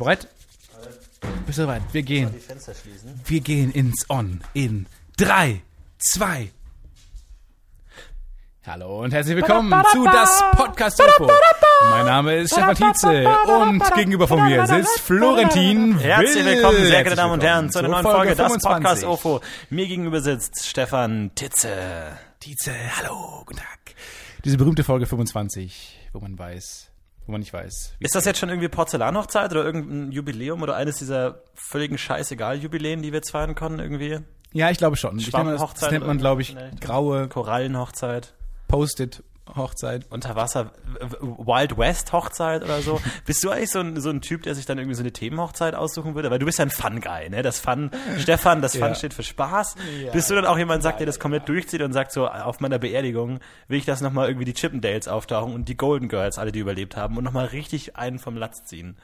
Du bereit? Bist du bereit? Wir gehen. Fenster schließen. Wir gehen ins On in 3, 2. Hallo und herzlich willkommen zu das Podcast UFO. Mein Name ist Stefan Tietze und gegenüber von mir sitzt Florentin Herzlich Will. willkommen, sehr geehrte Herzlich Damen und Herren, zu einer neuen Folge, das 25. Podcast UFO. Mir gegenüber sitzt Stefan Titze. Tietze, hallo, guten Tag. Diese berühmte Folge 25, wo man weiß, wo man nicht weiß. wie Ist das jetzt schon irgendwie Porzellanhochzeit oder irgendein Jubiläum oder eines dieser völligen Scheißegal-Jubiläen, die wir jetzt feiern konnten irgendwie? Ja, ich glaube schon. Ich denke das, das nennt man, glaube ich, graue Korallenhochzeit, Post-it-Hochzeit. Unterwasser, Wild West Hochzeit oder so. Bist du eigentlich so ein, so ein Typ, der sich dann irgendwie so eine Themenhochzeit aussuchen würde? Weil du bist ja ein Fun-Guy, ne? Das Fun, Stefan, das Fun Ja. steht für Spaß. Bist du dann auch jemand, sagt, der das komplett durchzieht und sagt so, auf meiner Beerdigung will ich, dass nochmal irgendwie die Chippendales auftauchen und die Golden Girls, alle, die überlebt haben, und nochmal richtig einen vom Latz ziehen.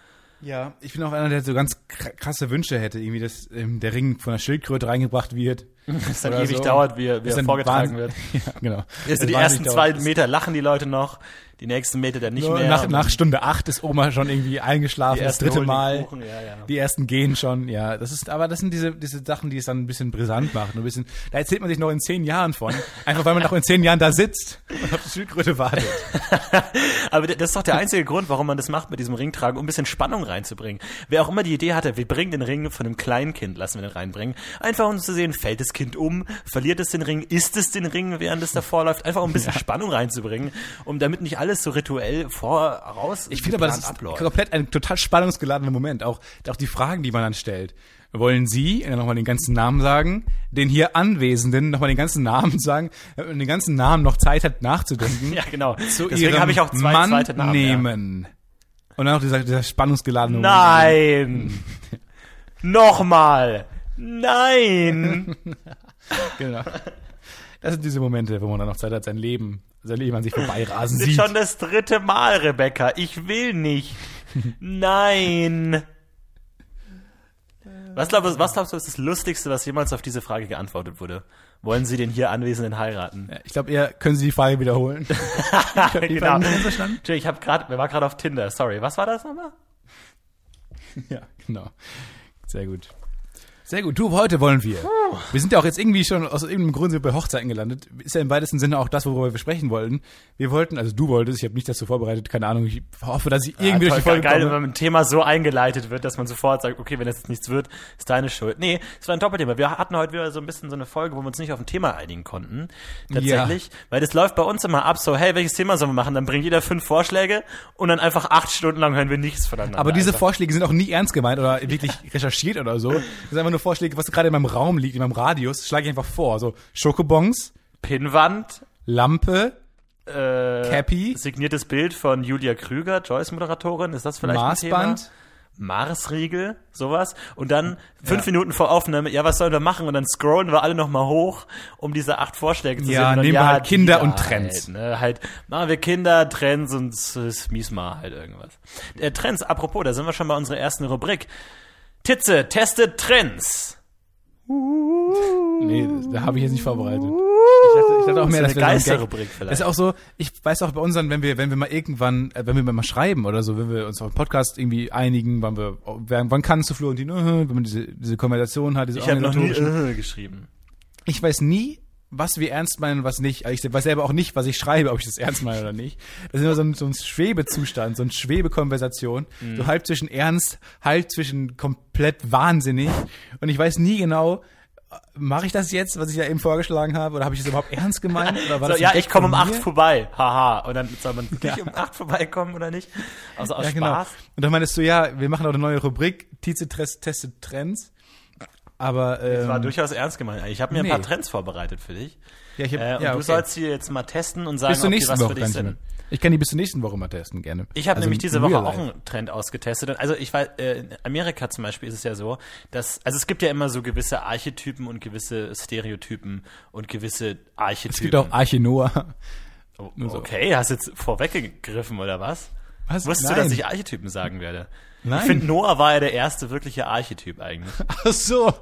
Ja, ich bin auch einer, der so ganz kr- krasse Wünsche hätte, irgendwie, dass ähm, der Ring von der Schildkröte reingebracht wird. Das dann ewig so. dauert, wie er, wie er vorgetragen wird. ja, genau. Das die ersten dauert. zwei Meter lachen die Leute noch, die nächsten Meter dann nicht So, mehr. nach, nach Stunde acht ist Oma schon irgendwie eingeschlafen, das dritte Mal. Kuchen, ja, ja. Die ersten gehen schon, ja. Das ist, aber das sind diese, diese Sachen, die es dann ein bisschen brisant machen. Ein bisschen, da erzählt man sich noch in zehn Jahren von. Einfach weil man noch in zehn Jahren da sitzt und auf die Schildkröte wartet. Aber das ist doch der einzige Grund, warum man das macht mit diesem Ringtragen, um ein bisschen Spannung reinzubringen. Wer auch immer die Idee hatte, wir bringen den Ring von einem kleinen Kind, lassen wir den reinbringen. Einfach um zu sehen, fällt das Kind um, verliert es den Ring, isst es den Ring, während es davor läuft. Einfach um ein bisschen Spannung reinzubringen, um damit nicht alles so rituell voraus Ich finde aber, das ist komplett ein total spannungsgeladener Moment. Auch, auch die Fragen, die man dann stellt. Wollen Sie äh, nochmal den ganzen Namen sagen? Den hier Anwesenden nochmal den ganzen Namen sagen? Man den ganzen Namen noch Zeit hat nachzudenken. Ja, genau. Zu Deswegen habe ich auch zwei Mann zweite Namen. Ja. nehmen. Und dann noch dieser, dieser spannungsgeladene Nein! Nochmal! Nein! Genau. Das sind diese Momente, wo man dann noch Zeit hat, sein Leben, sein Leben an sich vorbeirasen Das ist sieht. schon das dritte Mal, Rebecca. Ich will nicht. Nein. Was glaubst, du- was glaubst du, ist das Lustigste, was jemals auf diese Frage geantwortet wurde? Wollen Sie den hier Anwesenden heiraten? Ich glaube, eher können Sie die Frage wiederholen. ich die Genau. Ich habe gerade, wir waren gerade auf Tinder. Sorry, was war das nochmal? Ja, genau. Sehr gut. Sehr gut. Du, heute wollen wir. Wir sind ja auch jetzt irgendwie schon aus irgendeinem Grund sind wir bei Hochzeiten gelandet. Ist ja im weitesten Sinne auch das, worüber wir sprechen wollten. Wir wollten, also du wolltest, ich habe nicht dazu vorbereitet, keine Ahnung, ich hoffe, dass ich irgendwie durch die Folge geil, komme. wenn ein Thema so eingeleitet wird, dass man sofort sagt, okay, wenn das jetzt nichts wird, ist deine Schuld. Nee, es war ein Doppelthema. Wir hatten heute wieder so ein bisschen so eine Folge, wo wir uns nicht auf ein Thema einigen konnten. Tatsächlich. Weil das läuft bei uns immer ab, so, hey, welches Thema sollen wir machen? Dann bringt jeder fünf Vorschläge und dann einfach acht Stunden lang hören wir nichts voneinander. Aber diese einfach. Vorschläge sind auch nie ernst gemeint oder wirklich recherchiert oder so. Das sind einfach nur Vorschläge, was gerade in meinem Raum liegt, in meinem Radius, schlage ich einfach vor. So Schokobons, Pinnwand, Lampe, äh, Cappy, signiertes Bild von Julia Krüger, Joyce-Moderatorin, ist das vielleicht ein Maßband. Thema? Marsriegel, sowas. Und dann fünf Minuten vor Aufnahme, ja, was sollen wir machen? Und dann scrollen wir alle nochmal hoch, um diese acht Vorschläge zu Ja, sehen. Und dann, nehmen wir halt die Kinder und Trends. Halt, ne? halt, machen wir Kinder, Trends und es mies mal halt irgendwas. Äh, Trends, apropos, da sind wir schon bei unserer ersten Rubrik. Titze, testet Trends. Nee, da habe ich jetzt nicht vorbereitet. Ich dachte, ich dachte auch mehr, Das dass ist eine wir so vielleicht. Ist auch so, ich weiß auch bei unseren, wenn wir, wenn wir mal irgendwann, äh, wenn wir mal schreiben oder so, wenn wir uns auf einen Podcast irgendwie einigen, wann wir, wann kannst du Florentin, äh, wenn man diese, diese Konversation hat, diese Ich habe noch nie äh, geschrieben. ich weiß nie, was wir ernst meinen und was nicht. Also Ich weiß selber auch nicht, was ich schreibe, ob ich das ernst meine oder nicht. Das ist immer so ein, so ein Schwebezustand, so eine Schwebekonversation. Mhm. So halb zwischen ernst, halb zwischen komplett wahnsinnig. Und ich weiß nie genau, mache ich das jetzt, was ich ja eben vorgeschlagen habe, oder habe ich das überhaupt ernst gemeint? Oder war So, das ja, ich komme um acht vorbei. Haha. Und dann soll man wirklich um acht vorbeikommen oder nicht? Also aus Ja, genau. Spaß. Und dann meintest du, ja, wir machen auch eine neue Rubrik, Tize Tres- testet Trends. Aber ähm, Das war durchaus ernst gemeint. Ich habe mir nee. ein paar Trends vorbereitet für dich. ja, ich hab, Äh, und ja, du okay. sollst sie jetzt mal testen und sagen, bis zur ob die was für Woche dich kann ich sind. Ich kann die bis zur nächsten Woche mal testen, gerne. Ich habe Also nämlich diese Woche auch einen Trend ausgetestet. Und Also ich weiß, äh, in Amerika zum Beispiel ist es ja so, dass, also es gibt ja immer so gewisse Archetypen und gewisse Stereotypen und gewisse Archetypen. Es gibt auch Arche Noah. Oh, okay, hast jetzt vorweggegriffen oder was? Was? Wusstest Nein. du, dass ich Archetypen sagen werde? Nein. Ich finde, Noah war ja der erste wirkliche Archetyp eigentlich. Ach so.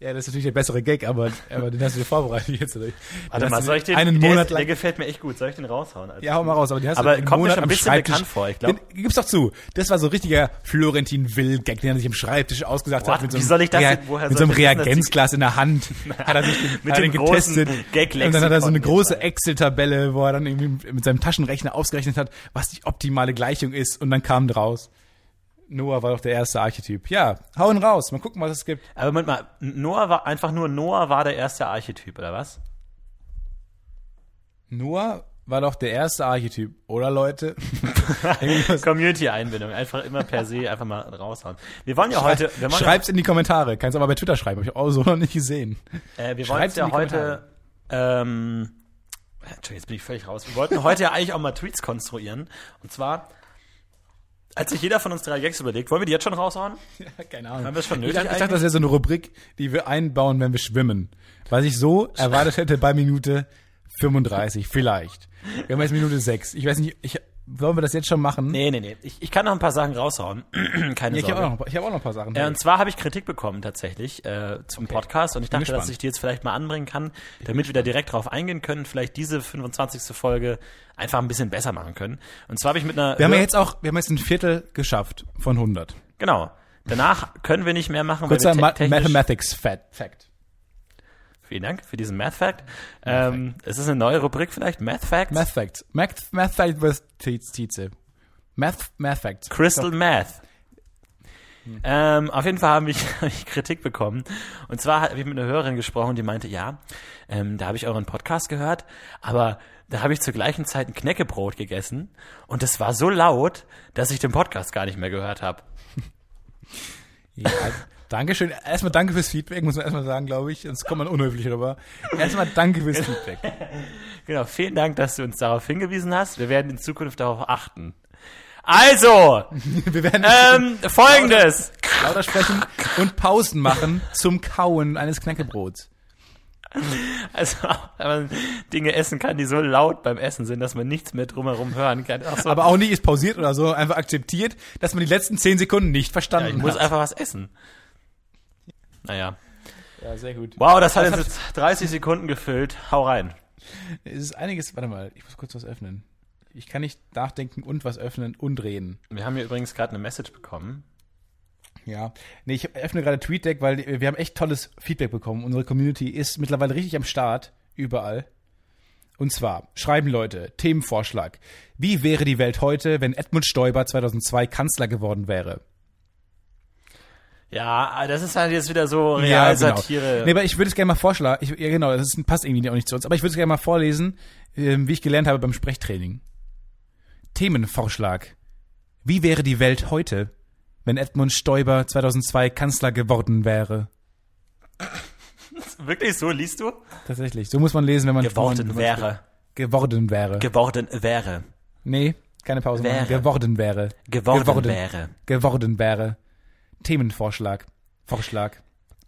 Ja, das ist natürlich der bessere Gag, aber, aber den hast du dir vorbereitet jetzt. Oder? Warte mal, soll ich den, einen der, Monat der lang. gefällt mir echt gut. Soll ich den raushauen? Alter? Ja, hau mal raus, aber den hast Aber du einen kommt mir Monat schon ein bisschen bekannt vor, ich glaub. Den- Gib's doch zu. Das war so richtiger Florentin Will-Gag, den er sich am Schreibtisch ausgesagt What? hat. Mit so Wie einem soll ich das Rea- woher Mit so einem Reagenzglas in der Hand. hat er sich Mit dem getestet. Gag-Lexikon Und dann hat er so eine große. Excel-Tabelle, wo er dann irgendwie mit seinem Taschenrechner ausgerechnet hat, was die optimale Gleichung ist. Und dann kam draus. Noah war doch der erste Archetyp. Ja, hauen raus. Mal gucken, was es gibt. Aber Moment mal, Noah war einfach nur Noah war der erste Archetyp, oder was? Noah war doch der erste Archetyp, oder Leute? Community-Einbindung, einfach immer per se einfach mal raushauen. Wir wollen ja heute, wir wollen Schreib's in die Kommentare. Kannst aber bei Twitter schreiben. Hab ich auch so noch nicht gesehen. ja, äh, wir wollen ja heute, ähm, Entschuldigung, jetzt bin ich völlig raus. Wir wollten heute ja eigentlich auch mal Tweets konstruieren. Und zwar, als sich jeder von uns drei Gags überlegt, wollen wir die jetzt schon raushauen? Keine Ahnung. Haben wir es schon ich nötig dachte, ich dachte, das wäre so eine Rubrik, die wir einbauen, wenn wir schwimmen. Was ich so erwartet hätte bei Minute 35, vielleicht. Wir haben jetzt Minute 6. Ich weiß nicht, ich, wollen wir das jetzt schon machen? Nee, nee, nee. Ich, ich kann noch ein paar Sachen raushauen. Keine ich Sorge. habe auch, noch- ich hab auch noch ein paar Sachen. Äh, und zwar habe ich Kritik bekommen tatsächlich äh, zum Podcast und ich dachte, dass ich die jetzt vielleicht mal anbringen kann, damit wir da direkt drauf eingehen können, vielleicht diese 25. Folge einfach ein bisschen besser machen können. Und zwar habe ich mit einer wir haben ja jetzt auch, wir haben jetzt ein Viertel geschafft von 100. genau. Danach können wir nicht mehr machen, Kurzer weil wir te technisch, Mathematics Fact. Fact. Vielen Dank für diesen Math Fact. Ähm, es ist eine neue Rubrik vielleicht, Math Facts. Math Facts. Math, Math Fact with Tietze. Math, Math Facts. Crystal Math. Ähm, auf jeden Fall habe ich, hab ich Kritik bekommen. Und zwar habe ich mit einer Hörerin gesprochen, die meinte, ja, ähm, da habe ich euren Podcast gehört, aber da habe ich zur gleichen Zeit ein Knäckebrot gegessen und das war so laut, dass ich den Podcast gar nicht mehr gehört habe. Ja, Dankeschön. Erstmal danke fürs Feedback, muss man erstmal sagen, glaube ich. Sonst kommt man unhöflich rüber. Erstmal danke fürs Feedback. Genau, vielen Dank, dass du uns darauf hingewiesen hast. Wir werden in Zukunft darauf achten. Also, Wir werden ähm, folgendes. lauter sprechen und Pausen machen zum Kauen eines Knäckebrots. Also, wenn man Dinge essen kann, die so laut beim Essen sind, dass man nichts mehr drumherum hören kann. So, Aber auch nicht ist pausiert oder so, einfach akzeptiert, dass man die letzten zehn Sekunden nicht ja, verstanden ich muss hat. einfach was essen. Naja. Ja, sehr gut. Wow, das hat jetzt 30 Sekunden gefüllt. Hau rein. Es ist einiges, warte mal, ich muss kurz was öffnen. Ich kann nicht nachdenken und was öffnen und reden. Wir haben hier übrigens gerade eine Message bekommen. Ja. Nee, ich öffne gerade TweetDeck, weil wir haben echt tolles Feedback bekommen. Unsere Community ist mittlerweile richtig am Start, überall. Und zwar schreiben Leute, Themenvorschlag. Wie wäre die Welt heute, wenn Edmund Stoiber 2002 Kanzler geworden wäre? Ja, das ist halt jetzt wieder so Ja, Realsatire. Nee, aber ich würde es gerne mal vorschlagen. Ich, ja, genau, das ist, passt irgendwie auch nicht zu uns. Aber ich würde es gerne mal vorlesen, ähm, wie ich gelernt habe beim Sprechtraining. Themenvorschlag. Wie wäre die Welt heute, wenn Edmund Stoiber 2002 Kanzler geworden wäre? Wirklich so liest du? Tatsächlich. So muss man lesen, wenn man Geworden man- wäre. Geworden wäre. Geworden wäre. nee, keine Pause machen. Wäre. Geworden wäre. Geworden, Geworden. wäre. Geworden wäre. Themenvorschlag. Vorschlag.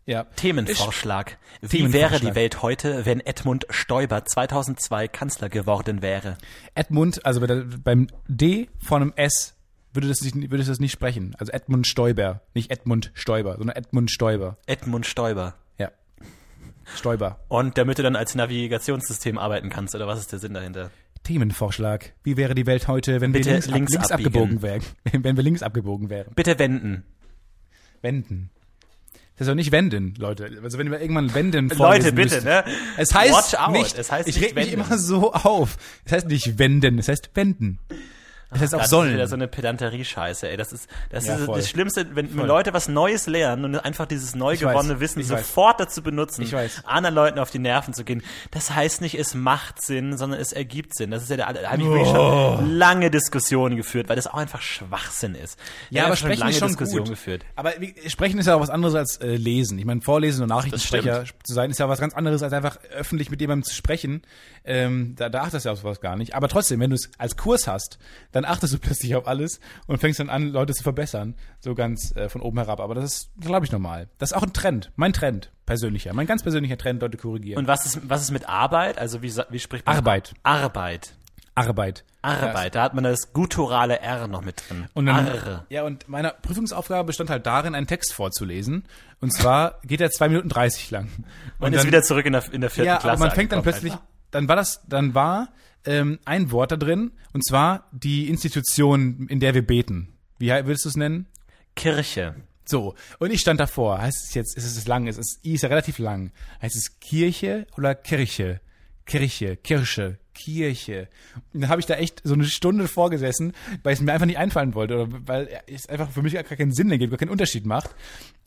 Ja. Themenvorschlag. Wie Themenvorschlag. wäre die Welt heute, wenn Edmund Stoiber 2002 Kanzler geworden wäre? Edmund, also beim D von einem S würde das, nicht, würde das nicht sprechen. Also Edmund Stoiber. Nicht Edmund Stoiber, sondern Edmund Stoiber. Edmund Stoiber. Ja. Stoiber. Und damit du dann als Navigationssystem arbeiten kannst, oder was ist der Sinn dahinter? Themenvorschlag. Wie wäre die Welt heute, wenn Bitte wir links, links abgebogen wären? Wenn wir links abgebogen wären. Bitte wenden. Wenden. Das ist doch nicht wenden, Leute. Also wenn wir irgendwann wenden Leute, bitte, müssten. ne? Es heißt Watch out. nicht, Es heißt ich reg mich immer so auf. Es heißt nicht wenden, es heißt wenden. Es heißt auch Das ist sollen. wieder so eine Pedanterie-Scheiße, ey. Das ist, das Ja, ist voll. das Schlimmste, wenn Voll. Leute was Neues lernen und einfach dieses neu Ich weiß. gewonnene Wissen Ich weiß. sofort dazu benutzen, Ich weiß. anderen Leuten auf die Nerven zu gehen. Das heißt nicht, es macht Sinn, sondern es ergibt Sinn. Das ist ja der, da habe ich wirklich schon lange Diskussionen geführt, weil das auch einfach Schwachsinn ist. Ja, Da aber schon sprechen lange ist schon Diskussionen gut. geführt. Aber sprechen ist ja auch was anderes als äh, lesen. Ich meine, vorlesen und Nachrichtensprecher zu sein ist ja was ganz anderes als einfach öffentlich mit jemandem zu sprechen. Ähm, da, da achtest du auf sowas gar nicht. Aber trotzdem, wenn du es als Kurs hast, dann achtest du plötzlich auf alles und fängst dann an, Leute zu verbessern, so ganz äh, von oben herab. Aber das ist, glaube ich, normal. Das ist auch ein Trend, mein Trend, persönlicher, mein ganz persönlicher Trend, Leute korrigieren. Und was ist, was ist mit Arbeit? Also wie, wie spricht man? Arbeit. Arbeit. Arbeit. Arbeit. Da hat man das gutturale R noch mit drin. Und dann, Arre. ja, und meine Prüfungsaufgabe bestand halt darin, einen Text vorzulesen. Und zwar geht er zwei Minuten 30 lang. Und, ist dann- wieder zurück in der, in der vierten ja, Klasse. aber man fängt dann plötzlich, einfach. dann war das, dann war ähm, ein Wort da drin, und zwar die Institution, in der wir beten. Wie würdest du es nennen? Kirche. So, und ich stand davor. Heißt es jetzt, ist es lang, ist es I ist ja relativ lang. Heißt es Kirche oder Kirche? Kirche, Kirche, Kirche. Und dann habe ich da echt so eine Stunde vorgesessen, weil es mir einfach nicht einfallen wollte, oder weil es einfach für mich gar keinen Sinn ergibt, gar keinen Unterschied macht.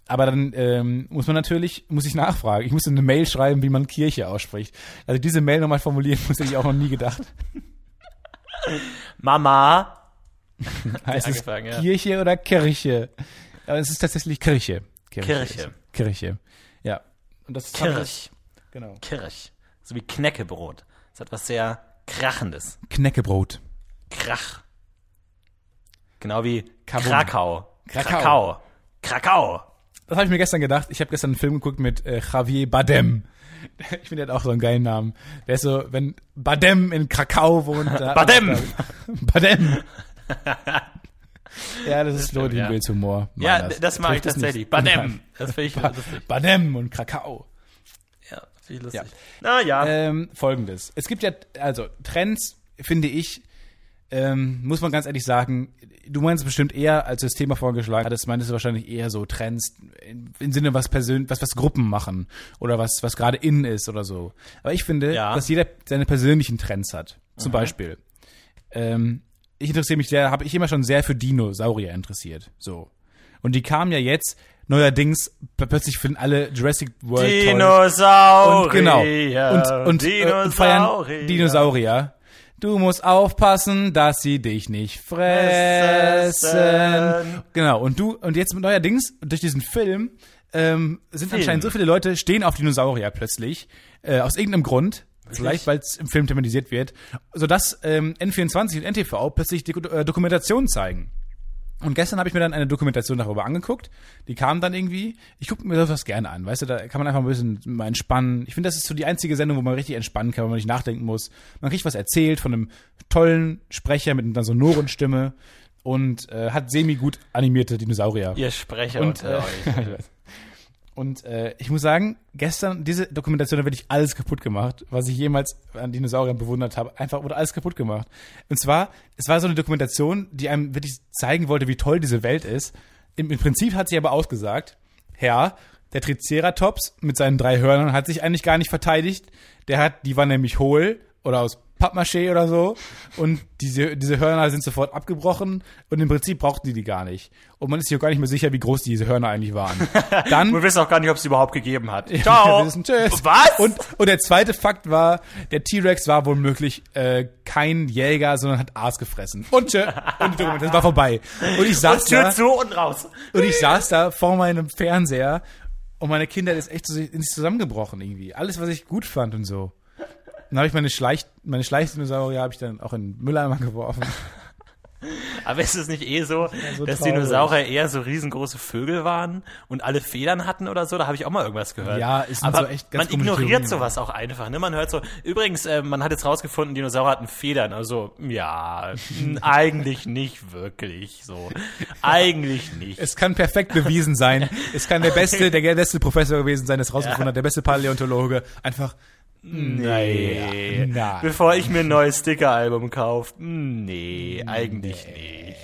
Aber dann ähm, muss man natürlich, muss ich nachfragen. Ich musste eine Mail schreiben, wie man Kirche ausspricht. Also diese Mail nochmal formulieren, musste ich auch noch nie gedacht. Mama. Heißt es ja. Kirche oder Kirche? Aber es ist tatsächlich Kirche. Kirche. Kirche. Ja. Und das ist Kirch. Genau. Kirch. So wie Knäckebrot. Das hat was sehr Krachendes. Knäckebrot. Krach. Genau wie Kabum. Krakau. Krakau. Krakau. Krakau. Das habe ich mir gestern gedacht. Ich habe gestern einen Film geguckt mit äh, Javier Badem. Ich finde, der hat auch so einen geilen Namen. Der ist so, wenn Badem in Krakau wohnt. da- Badem. Badem. ja, das ist stimmt, Lodi ja. Humor. Ja, Meines. das mag ich tatsächlich. Badem. Das finde ich lustig. Badem und Krakau. Ja, finde ich lustig. Ja. Na ja. Ähm, Folgendes. Es gibt ja, also Trends, finde ich, ähm, muss man ganz ehrlich sagen, du meinst bestimmt eher, als du das Thema vorgeschlagen hattest, meintest du wahrscheinlich eher so Trends in- im Sinne, was persönlich, was, was Gruppen machen oder was, was gerade in ist oder so. Aber ich finde, Ja. dass jeder seine persönlichen Trends hat. Zum Beispiel. Ähm, ich interessiere mich sehr, habe ich immer schon sehr für Dinosaurier interessiert. So. Und die kamen ja jetzt neuerdings, plötzlich finden alle Jurassic World toll. Dinosaurier. Und genau. Und, und, äh, und feiern Dinosaurier. Du musst aufpassen, dass sie dich nicht fressen. Genau. Und du, und jetzt neuerdings, durch diesen Film, ähm, sind Film. anscheinend so viele Leute, stehen auf Dinosaurier plötzlich, äh, aus irgendeinem Grund. Vielleicht, weil es im Film thematisiert wird, sodass ähm, N24 und NTV plötzlich die äh, Dokumentation zeigen. Und gestern habe ich mir dann eine Dokumentation darüber angeguckt. Die kam dann irgendwie. Ich gucke mir sowas gerne an, weißt du, da kann man einfach ein bisschen mal entspannen. Ich finde, das ist so die einzige Sendung, wo man richtig entspannen kann, wo man nicht nachdenken muss. Man kriegt was erzählt von einem tollen Sprecher mit einer sonoren Stimme und äh, hat semi gut animierte Dinosaurier. Ihr Sprecher Und, unter äh, euch. ich. Und äh, ich muss sagen, gestern, diese Dokumentation, da wirklich alles kaputt gemacht, was ich jemals an Dinosauriern bewundert habe. Einfach wurde alles kaputt gemacht. Und zwar, es war so eine Dokumentation, die einem wirklich zeigen wollte, wie toll diese Welt ist. Im, im Prinzip hat sie aber ausgesagt, Herr, der Triceratops mit seinen drei Hörnern hat sich eigentlich gar nicht verteidigt. Der hat, die war nämlich hohl oder aus Pappmaché oder so. Und diese, diese Hörner sind sofort abgebrochen und im Prinzip brauchten die die gar nicht. Und man ist sich auch gar nicht mehr sicher, wie groß diese Hörner eigentlich waren. Dann, Wir wissen auch gar nicht, ob es überhaupt gegeben hat. wir Ciao. wissen, tschüss. Was? Und, und der zweite Fakt war, der T-Rex war womöglich äh, kein Jäger, sondern hat Aas gefressen. Und, tschö, und Dokumentation war vorbei. Und ich saß Tür da, zu und raus. und ich saß da vor meinem Fernseher und meine Kinder ist echt so in sich zusammengebrochen irgendwie. Alles, was ich gut fand und so. Dann habe ich meine Schleich, meine Schleichdinosaurier habe ich dann auch in den Mülleimer geworfen. Aber ist es nicht eh so, so dass traurig. Dinosaurier eher so riesengroße Vögel waren und alle Federn hatten oder so? Da habe ich auch mal irgendwas gehört. Ja, sind Aber so echt ganz man ignoriert Theorien. sowas auch einfach. Ne? Man hört so, übrigens, äh, man hat jetzt rausgefunden, Dinosaurier hatten Federn. Also, ja, eigentlich nicht wirklich so. Eigentlich nicht. Es kann perfekt bewiesen sein. Es kann der beste, der beste Professor gewesen sein, der es rausgefunden hat, der beste Paläontologe. Einfach, Nee. Nein. Bevor ich mir ein neues Sticker-Album kaufe. Nee, eigentlich nicht.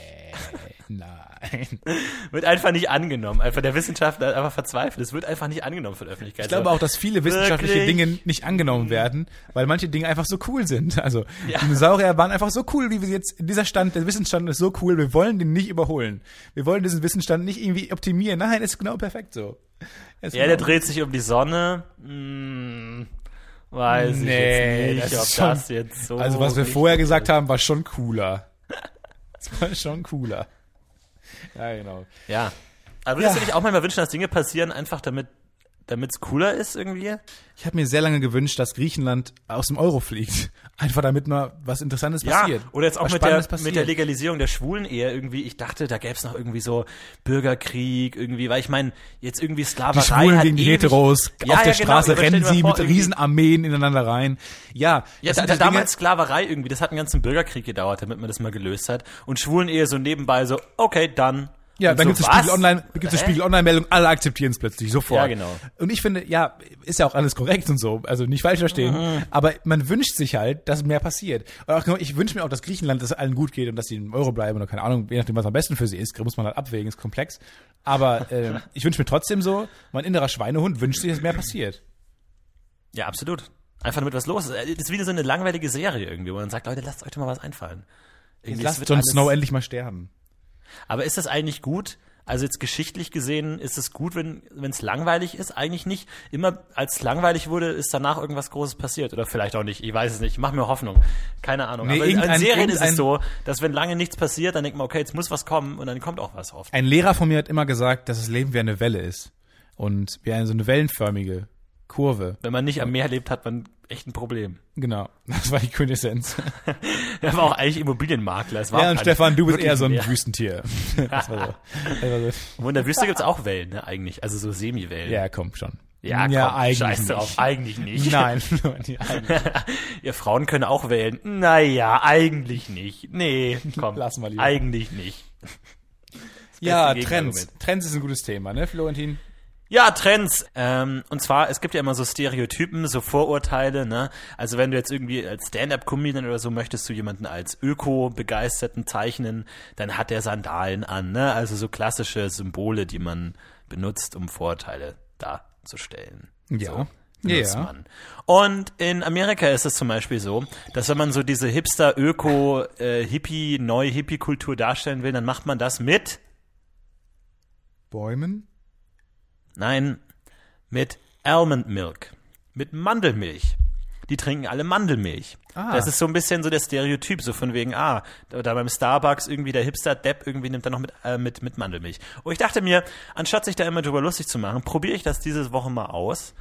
nein. Wird einfach nicht angenommen. Einfach der Wissenschaftler ist einfach verzweifelt. Es wird einfach nicht angenommen von der Öffentlichkeit. Ich glaube auch, dass viele wissenschaftliche Wirklich? Dinge nicht angenommen werden, weil manche Dinge einfach so cool sind. Also Ja. Dinosaurier waren einfach so cool, wie wir jetzt, dieser Stand, der Wissensstand ist so cool, wir wollen den nicht überholen. Wir wollen diesen Wissensstand nicht irgendwie optimieren. Nein, ist genau perfekt so. Ist Ja, der genau- dreht sich um die Sonne. Hm, weiß Nee, ich jetzt das nicht, ob ist schon- das jetzt so. Also was wir vorher gesagt haben, war schon cooler. Das war schon cooler. Ja, genau. Ja. Aber würdest Ja. du dich auch manchmal wünschen, dass Dinge passieren, einfach damit damit's cooler ist irgendwie? Ich habe mir sehr lange gewünscht, dass Griechenland aus dem Euro fliegt. Einfach damit mal was Interessantes passiert. Ja, oder jetzt auch mit der, mit der passiert. Legalisierung der Schwulen-Ehe irgendwie. Ich dachte, da gäbe es noch irgendwie so Bürgerkrieg irgendwie, weil ich meine, jetzt irgendwie Sklaverei Die Schwulen gegen die Heteros. Ja, Auf der ja, genau, Straße rennen sie vor, mit Riesenarmeen ineinander rein. Ja, Ja, das da, da, damals Sklaverei irgendwie, das hat einen ganzen Bürgerkrieg gedauert, damit man das mal gelöst hat. Und Schwulen-Ehe so nebenbei so, okay, dann. Ja, Und dann so, gibt es? Spiegel Online, gibt's eine? Spiegel Online Meldung, alle akzeptieren es plötzlich sofort. Ja, genau. Und ich finde, ja, ist ja auch alles korrekt und so, also nicht falsch verstehen, Mhm. aber man wünscht sich halt, dass mehr passiert. Und auch, genau, ich wünsche mir auch, dass Griechenland, dass es allen gut geht und dass sie im Euro bleiben oder keine Ahnung, je nachdem, was am besten für sie ist, muss man halt abwägen, ist komplex. Aber äh, ich wünsche mir trotzdem so, mein innerer Schweinehund wünscht sich, dass mehr passiert. Ja, absolut. Einfach damit was los ist. Das ist wieder so eine langweilige Serie irgendwie, wo man sagt, Leute, lasst euch doch mal was einfallen. Irgendwie, es Lasst Jon Snow endlich mal sterben. Aber ist das eigentlich gut? Also jetzt geschichtlich gesehen, ist es gut, wenn es langweilig ist? Eigentlich nicht. Immer als es langweilig wurde, ist danach irgendwas Großes passiert. Oder vielleicht auch nicht. Ich weiß es nicht. Ich mache mir Hoffnung. Keine Ahnung. Nee, Aber in Serien ist es so, dass wenn lange nichts passiert, dann denkt man, okay, jetzt muss was kommen und dann kommt auch was oft. Ein Lehrer von mir hat immer gesagt, dass das Leben wie eine Welle ist. Und wie eine so eine wellenförmige Kurve. Wenn man nicht am Meer lebt, hat man echt ein Problem. Genau, das war die Quintessenz. Er war auch eigentlich Immobilienmakler. Es war Ja, und Stefan, du bist eher so ein Meer. Wüstentier. Das war so. Das so. Und in der Wüste gibt's auch Wellen, ne, eigentlich. Also so Semi-Wellen. Ja, komm schon. ja, ja komm, eigentlich scheiß nicht. drauf. Eigentlich nicht. Nein, eigentlich. Ihr Frauen können auch wählen. Naja, eigentlich nicht. Nee, komm. Lassen wir lieber. Eigentlich nicht. Ja, Trends. Trends ist ein gutes Thema, ne, Florentin? Ja, Trends. Ähm, und zwar, es gibt ja immer so Stereotypen, so Vorurteile, ne? Also wenn du jetzt irgendwie als Stand-up-Comedian oder so möchtest du jemanden als Öko-Begeisterten zeichnen, dann hat der Sandalen an, ne? Also so klassische Symbole, die man benutzt, um Vorurteile darzustellen. Ja. So. Ja. man. Und in Amerika ist es zum Beispiel so, dass wenn man so diese Hipster, Öko, äh, Hippie, neue Hippie-Kultur darstellen will, dann macht man das mit Bäumen? Nein, mit Almond Milk. Mit Mandelmilch. Die trinken alle Mandelmilch. Ah. Das ist so ein bisschen so der Stereotyp, so von wegen, ah, da beim Starbucks irgendwie der Hipster-Depp irgendwie nimmt dann noch mit, äh, mit, mit Mandelmilch. Und ich dachte mir, anstatt sich da immer drüber lustig zu machen, probiere ich das diese Woche mal aus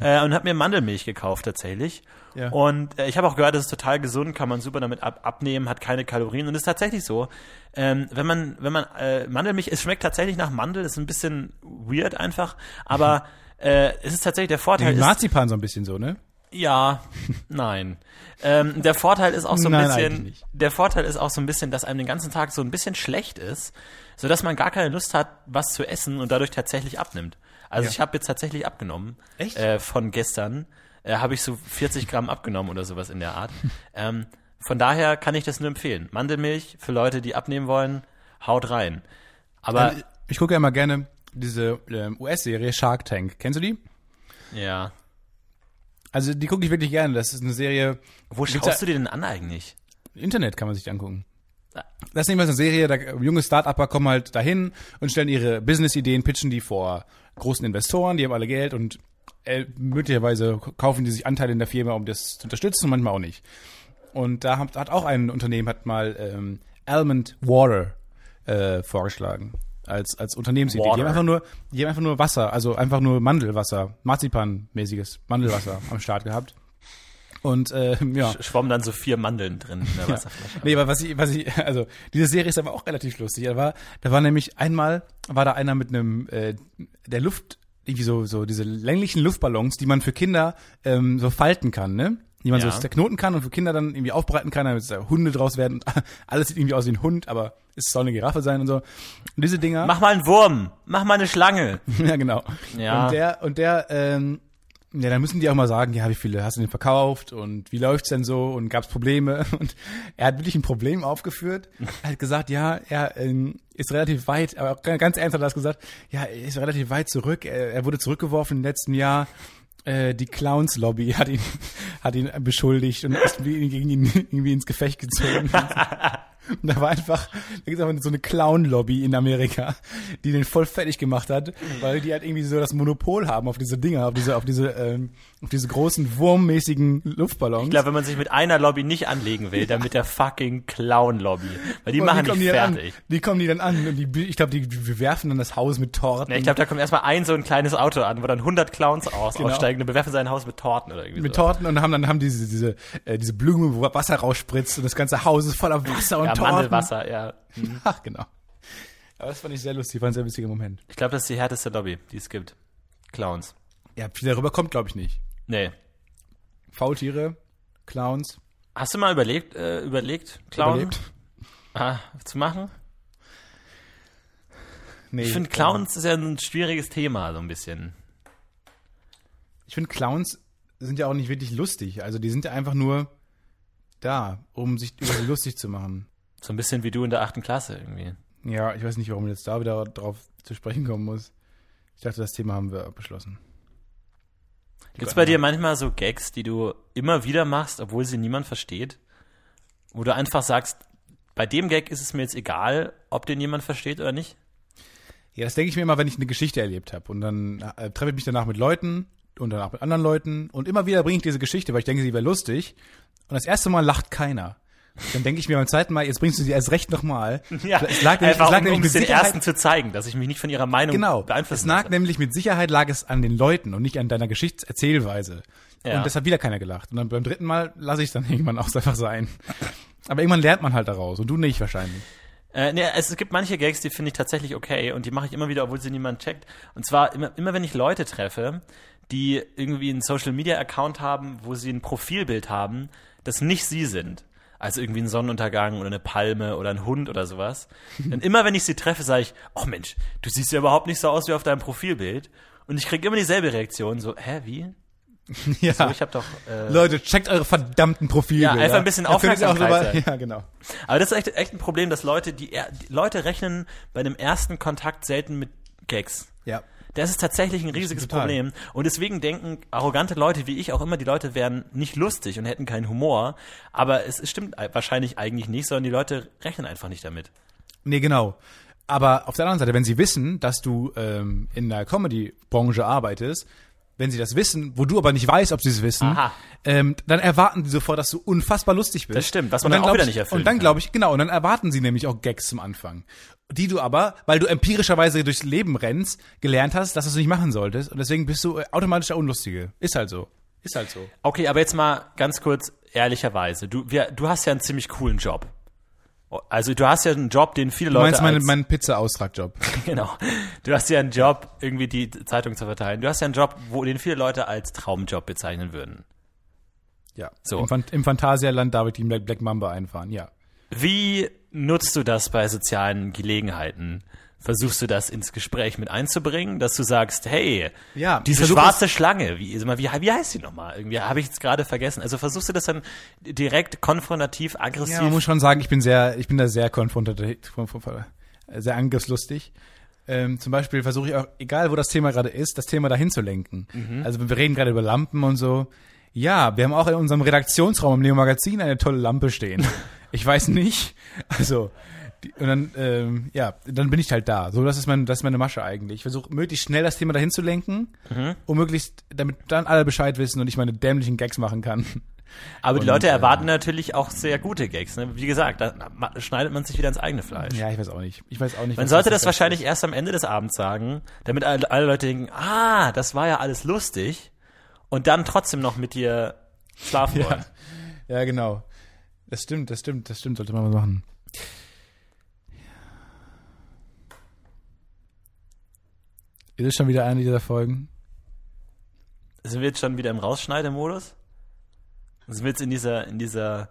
äh, und habe mir Mandelmilch gekauft tatsächlich. Ja. Und äh, ich habe auch gehört, das ist total gesund, kann man super damit ab abnehmen, hat keine Kalorien und ist tatsächlich so. Ähm, wenn man, wenn man äh, Mandelmilch, es schmeckt tatsächlich nach Mandel, ist ein bisschen weird einfach, aber äh, es ist tatsächlich der Vorteil. Die Ist, Marzipan so ein bisschen so, ne? ja, nein. Ähm, der Vorteil ist auch so ein Nein, bisschen, der Vorteil ist auch so ein bisschen, dass einem den ganzen Tag so ein bisschen schlecht ist. sodass man gar keine Lust hat, was zu essen und dadurch tatsächlich abnimmt. Also Ja. ich habe jetzt tatsächlich abgenommen. Echt? Äh, von gestern äh, habe ich so 40 Gramm abgenommen oder sowas in der Art. ähm, von daher kann ich das nur empfehlen. Mandelmilch für Leute, die abnehmen wollen, haut rein. Aber Ich, ich gucke ja immer gerne diese ähm, US-Serie Shark Tank. Kennst du die? ja, Also die gucke ich wirklich gerne. Das ist eine Serie. wo schaust du dir denn an eigentlich? Internet kann man sich angucken. Ah. Das ist nämlich so eine Serie, da junge Start-Upper kommen halt dahin und stellen ihre Business-Ideen, pitchen die vor großen Investoren, die haben alle Geld und äh, möglicherweise kaufen die sich Anteile in der Firma, um das zu unterstützen manchmal auch nicht. Und da hat, hat auch ein Unternehmen hat mal ähm, Almond Water äh, vorgeschlagen als als Unternehmensidee. Die Water. haben einfach nur die haben einfach nur Wasser, also einfach nur Mandelwasser, Marzipan-mäßiges Mandelwasser am Start gehabt. Und äh, ja. Schwommen dann so vier Mandeln drin in der Wasserflasche. Nee, aber was ich, was ich, also diese Serie ist aber auch relativ lustig. Da war, da war nämlich einmal, war da einer mit einem, äh, der Luft, irgendwie so, so diese länglichen Luftballons, die man für Kinder ähm, so falten kann, ne? Die man Ja. so zerknoten kann und für Kinder dann irgendwie aufbereiten kann, damit da Hunde draus werden. Und alles sieht irgendwie aus wie ein Hund, aber es soll eine Giraffe sein und so. Und diese Dinger. Mach mal einen Wurm, mach mal eine Schlange. Ja, genau. Ja. Und der, und der, ähm, ja, dann müssen die auch mal sagen, ja, wie viele hast du denn verkauft und wie läuft's denn so und gab's Probleme? Und er hat wirklich ein Problem aufgeführt. Er hat gesagt, ja, er ähm, ist relativ weit, aber auch ganz ernst hat er das gesagt, ja, er ist relativ weit zurück. Er, er wurde zurückgeworfen im letzten Jahr. Äh, die Clowns-Lobby hat ihn, hat ihn beschuldigt und ist gegen ihn irgendwie ins Gefecht gezogen. Und da war einfach, da gibt's einfach so eine Clown-Lobby in Amerika, die den voll fertig gemacht hat, weil die halt irgendwie so das Monopol haben auf diese Dinger, auf diese, auf diese, ähm, auf diese großen wurmmäßigen Luftballons. Ich glaube, wenn man sich mit einer Lobby nicht anlegen will, dann mit der fucking Clown-Lobby. Weil die Und machen dich die dann fertig. An, die kommen die dann an und die, ich glaube, die bewerfen dann das Haus mit Torten. Ja, ich glaube, da kommt erstmal ein so ein kleines Auto an, wo dann 100 Clowns aus, Genau. aussteigen und bewerfen sein Haus mit Torten oder irgendwie mit so. Torten und haben dann haben diese diese äh, diese Blume, wo Wasser rausspritzt und das ganze Haus ist voller Wasser und Ja, Torten. Mandelwasser, ja. Ach, genau. Aber das fand ich sehr lustig, war ein sehr witziger Moment. Ich glaube, das ist die härteste Lobby, die es gibt. Clowns. Ja, viel darüber kommt, glaube ich, nicht. Nee. Faultiere, Clowns, Hast du mal überlegt, äh, überlegt, Clown überlebt. Ah, zu machen? Nee, Ich finde, Clowns ist ja ein schwieriges Thema, so ein bisschen. Ich finde, Clowns sind ja auch nicht wirklich lustig. Also die sind ja einfach nur da, um sich über sie lustig zu machen. So ein bisschen wie du in der achten Klasse irgendwie. Ja, ich weiß nicht, warum jetzt da wieder drauf zu sprechen kommen muss. Ich dachte, das Thema haben wir abgeschlossen. Gibt's bei dir manchmal so Gags, die du immer wieder machst, obwohl sie niemand versteht? Wo du einfach sagst, bei dem Gag ist es mir jetzt egal, ob den jemand versteht oder nicht? Ja, das denke ich mir immer, wenn ich eine Geschichte erlebt habe. Und dann äh, treffe ich mich danach mit Leuten und danach mit anderen Leuten. Und immer wieder bringe ich diese Geschichte, weil ich denke, sie wäre lustig. Und das erste Mal lacht keiner. Dann denke ich mir beim zweiten Mal, jetzt bringst du sie erst recht nochmal. Ja, es lag nämlich, einfach es lag um, nämlich um mit es den Sicherheit, Ersten zu zeigen, dass ich mich nicht von ihrer Meinung Genau. Es beeinflussen lag lasse. nämlich mit Sicherheit lag es an den Leuten und nicht an deiner Geschichtserzählweise. Ja. Und das hat wieder keiner gelacht. Und dann beim dritten Mal lasse ich es dann irgendwann auch einfach sein. Aber irgendwann lernt man halt daraus und du nicht wahrscheinlich. Äh, nee, es gibt manche Gags, die finde ich tatsächlich okay und die mache ich immer wieder, obwohl sie niemand checkt. Und zwar immer, immer wenn ich Leute treffe, die irgendwie einen Social Media Account haben, wo sie ein Profilbild haben, das nicht sie sind. Also irgendwie ein Sonnenuntergang oder eine Palme oder ein Hund oder sowas. Dann immer wenn ich sie treffe, sage ich, oh Mensch, du siehst ja überhaupt nicht so aus wie auf deinem Profilbild. Und ich kriege immer dieselbe Reaktion, so, hä, wie? Ja. So, ich habe doch. Äh, Leute, checkt eure verdammten Profilbilder. Ja, einfach ein bisschen auch Aufmerksamkeit drüber- Ja, genau. Aber das ist echt, echt ein Problem, dass Leute, die, die Leute rechnen bei einem ersten Kontakt selten mit Gags. Ja. Das ist tatsächlich ein riesiges total. Problem. Und deswegen denken arrogante Leute wie ich auch immer, die Leute wären nicht lustig und hätten keinen Humor. Aber es, stimmt wahrscheinlich eigentlich nicht, sondern die Leute rechnen einfach nicht damit. Nee, genau. Aber auf der anderen Seite, wenn sie wissen, dass du ähm, in der Comedy-Branche arbeitest, wenn sie das wissen, wo du aber nicht weißt, ob sie es wissen, ähm, dann erwarten sie sofort, dass du unfassbar lustig bist. Das stimmt, was Und man dann auch glaub wieder ich- nicht erfüllen Und dann glaube ich, genau, und dann erwarten sie nämlich auch Gags zum Anfang. Die du aber, weil du empirischerweise durchs Leben rennst, gelernt hast, dass du es nicht machen solltest. Und deswegen bist du äh, automatisch der Unlustige. Ist halt so. Ist halt so. Okay, aber jetzt mal ganz kurz ehrlicherweise. Du, wir, du hast ja einen ziemlich coolen Job. Also du hast ja einen Job, den viele Du Leute meinst meinen mein Pizza-Austragjob. Genau. Du hast ja einen Job, irgendwie die Zeitung zu verteilen. Du hast ja einen Job, wo den viele Leute als Traumjob bezeichnen würden. Ja. So. Im, Fan- Im Phantasialand David Team Black, Black Mamba einfahren, ja. Wie nutzt du das bei sozialen Gelegenheiten? Versuchst du das ins Gespräch mit einzubringen, dass du sagst, hey, Ja, diese schwarze Schlange, wie, wie, wie heißt die nochmal? Irgendwie habe ich jetzt gerade vergessen. Also versuchst du das dann direkt konfrontativ, aggressiv? Ja, man muss schon sagen, ich bin sehr, ich bin da sehr konfrontativ, sehr angriffslustig. Ähm, zum Beispiel versuche ich auch, egal wo das Thema gerade ist, das Thema dahin zu lenken. Also wir reden gerade über Lampen und so. Ja, wir haben auch in unserem Redaktionsraum im Neo Magazin eine tolle Lampe stehen. ich weiß nicht, also die, und dann, ähm, ja, dann bin ich halt da. So, das ist mein, das ist meine Masche eigentlich. Ich versuche möglichst schnell das Thema dahin zu lenken, um möglichst, damit dann alle Bescheid wissen und ich meine dämlichen Gags machen kann. Aber die Und, Leute äh, erwarten natürlich auch sehr gute Gags. Ne? Wie gesagt, da schneidet man sich wieder ins eigene Fleisch. Ja, ich weiß auch nicht. Ich weiß auch nicht. Man sollte das Beste wahrscheinlich erst am Ende des Abends sagen, damit alle, alle Leute denken, ah, das war ja alles lustig und dann trotzdem noch mit dir schlafen wollen. ist. Ja, genau. Das stimmt, das stimmt, das stimmt, sollte man mal machen. Ist es schon wieder eine dieser Folgen? Sind wir jetzt schon wieder im Rausschneidemodus? Sind wir jetzt in dieser, in dieser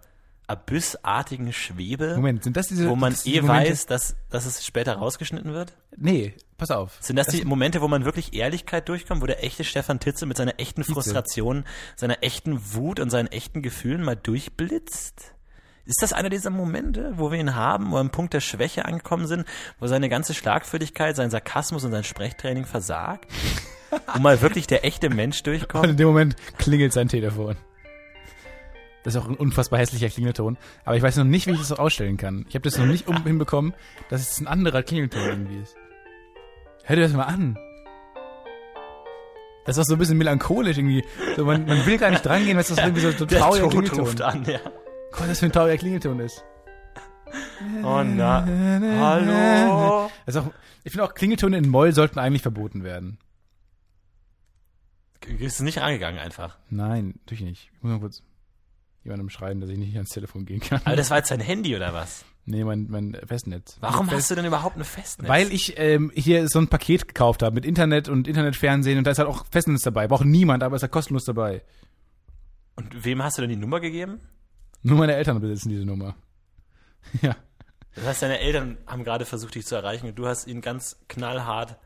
abyssartigen Schwebe, Moment, sind das diese wo man das eh Momente- weiß, dass, dass es später rausgeschnitten wird? Nee, pass auf. Sind das, die Momente, wo man wirklich Ehrlichkeit durchkommt, wo der echte Stefan Titze mit seiner echten Frustration, seiner echten Wut und seinen echten Gefühlen mal durchblitzt? Ist das einer dieser Momente, wo wir ihn haben, wo wir am Punkt der Schwäche angekommen sind, wo seine ganze Schlagfertigkeit, sein Sarkasmus und sein Sprechtraining versagt? wo mal wirklich der echte Mensch Und durchkommt? in dem Moment klingelt sein Telefon. Das ist auch ein unfassbar hässlicher Klingelton. Aber ich weiß noch nicht, wie ich das so ausstellen kann. Ich habe das noch nicht um hinbekommen, dass es ein anderer Klingelton irgendwie ist. Hör dir das mal an. Das ist auch so ein bisschen melancholisch irgendwie. So, man, man will gar nicht drangehen, weil es das irgendwie so, so ein trauriger Tod Klingelton ruft an, ja. Gott, was für ein trauriger Klingelton ist. Oh na. Hallo? Ist auch, ich finde auch, Klingeltöne in Moll sollten eigentlich verboten werden. Ist nicht rangegangen einfach. Nein, natürlich nicht. Ich muss mal kurz jemandem schreiben, dass ich nicht ans Telefon gehen kann. Aber das war jetzt sein Handy oder was? Nee, mein, mein Festnetz. Warum Fest hast du denn überhaupt eine Festnetz? Weil ich ähm, hier so ein Paket gekauft habe mit Internet und Internetfernsehen und da ist halt auch Festnetz dabei. Braucht niemand, aber ist halt kostenlos dabei. Und wem hast du denn die Nummer gegeben? Nur meine Eltern besitzen diese Nummer. ja. Das heißt, deine Eltern haben gerade versucht, dich zu erreichen und du hast ihnen ganz knallhart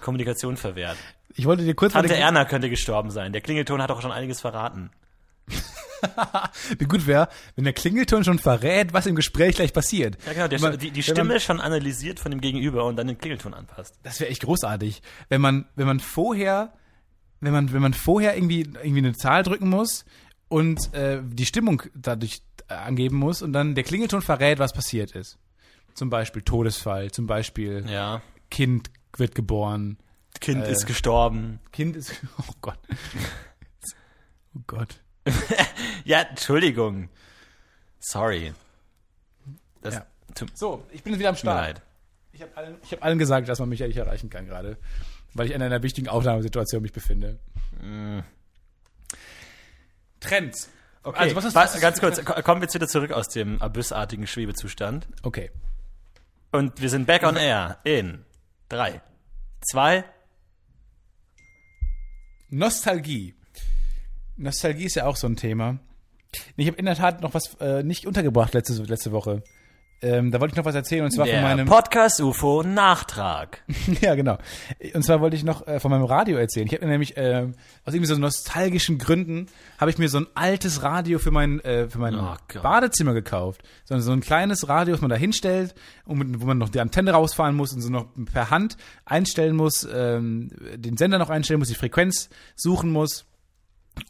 Kommunikation verwehrt. Ich wollte dir kurz Tante Erna könnte gestorben sein. Der Klingelton hat auch schon einiges verraten. Wie gut wäre, wenn der Klingelton schon verrät, was im Gespräch gleich passiert. Ja, genau. Der, man- die die Stimme man- schon analysiert von dem Gegenüber und dann den Klingelton anpasst. Das wäre echt großartig, wenn man, wenn man vorher, wenn man, wenn man vorher irgendwie irgendwie eine Zahl drücken muss und äh, die Stimmung dadurch äh, angeben muss und dann der Klingelton verrät, was passiert ist. Zum Beispiel Todesfall, zum Beispiel Ja. Kind wird geboren, Kind Äh. ist gestorben. Kind ist, oh Gott, oh Gott. Ja, Entschuldigung. Sorry. Das Ja. So, ich bin wieder am mir Start. leid. Ich habe allen, ich hab allen gesagt, dass man mich ja nicht erreichen kann gerade, weil ich in einer wichtigen Aufnahmesituation mich befinde. Trends. Okay, Also, was ist- wa- was ganz kurz, ko- kommen wir jetzt wieder zurück aus dem abyssartigen Schwebezustand. Okay. Und wir sind back on air in drei, zwei, Nostalgie. Nostalgie ist ja auch so ein Thema. Ich habe in der Tat noch was äh, nicht untergebracht letzte, letzte Woche. Ähm, da wollte ich noch was erzählen und zwar von der meinem Podcast UFO Nachtrag. ja genau und zwar wollte ich noch äh, von meinem Radio erzählen. Ich habe mir nämlich äh, aus irgendwie so nostalgischen Gründen habe ich mir so ein altes Radio für mein äh, für mein Oh. Badezimmer gekauft. So, so ein kleines Radio, das man da hinstellt und mit, wo man noch die Antenne rausfahren muss und so noch per Hand einstellen muss, ähm, den Sender noch einstellen muss, die Frequenz suchen muss.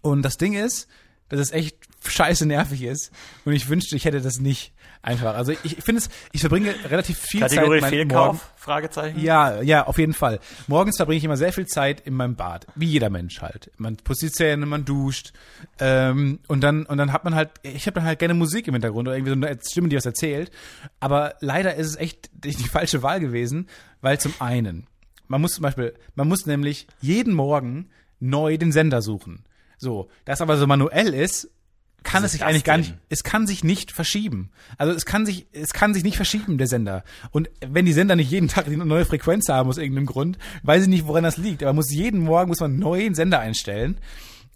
Und das Ding ist, dass es echt scheiße nervig ist. Und ich wünschte, ich hätte das nicht einfach. Also ich, ich finde es, ich verbringe relativ viel Kategorie Zeit mein- Fehlkauf? Fragezeichen. Ja, ja, auf jeden Fall. Morgens verbringe ich immer sehr viel Zeit in meinem Bad, wie jeder Mensch halt. Man putzt die Zähne, man duscht ähm, und dann und dann hat man halt, ich habe dann halt gerne Musik im Hintergrund oder irgendwie so eine Stimme, die was erzählt. Aber leider ist es echt die, die falsche Wahl gewesen, weil zum einen man muss zum Beispiel, man muss nämlich jeden Morgen neu den Sender suchen. So, das aber so manuell ist, kann es ist sich eigentlich gar nicht, es kann sich nicht verschieben. Also es kann sich, es kann sich nicht verschieben, der Sender. Und wenn die Sender nicht jeden Tag eine neue Frequenz haben aus irgendeinem Grund, weiß ich nicht, woran das liegt. Aber muss jeden Morgen muss man einen neuen Sender einstellen,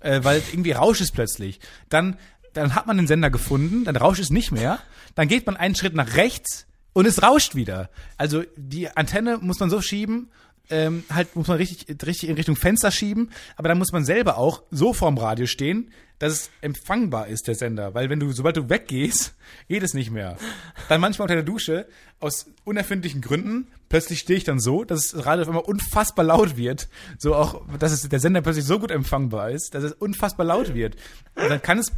äh, weil irgendwie rauscht es plötzlich. Dann dann hat man den Sender gefunden, dann rauscht es nicht mehr, dann geht man einen Schritt nach rechts und es rauscht wieder. Also die Antenne muss man so schieben, ähm, halt muss man richtig, richtig in Richtung Fenster schieben, aber dann muss man selber auch so vorm Radio stehen, dass es empfangbar ist, der Sender. Weil wenn du, sobald du weggehst, geht es nicht mehr. Dann manchmal unter der Dusche, aus unerfindlichen Gründen, plötzlich stehe ich dann so, dass das Radio auf einmal unfassbar laut wird. So auch, dass es, der Sender plötzlich so gut empfangbar ist, dass es unfassbar laut wird. Und dann kann es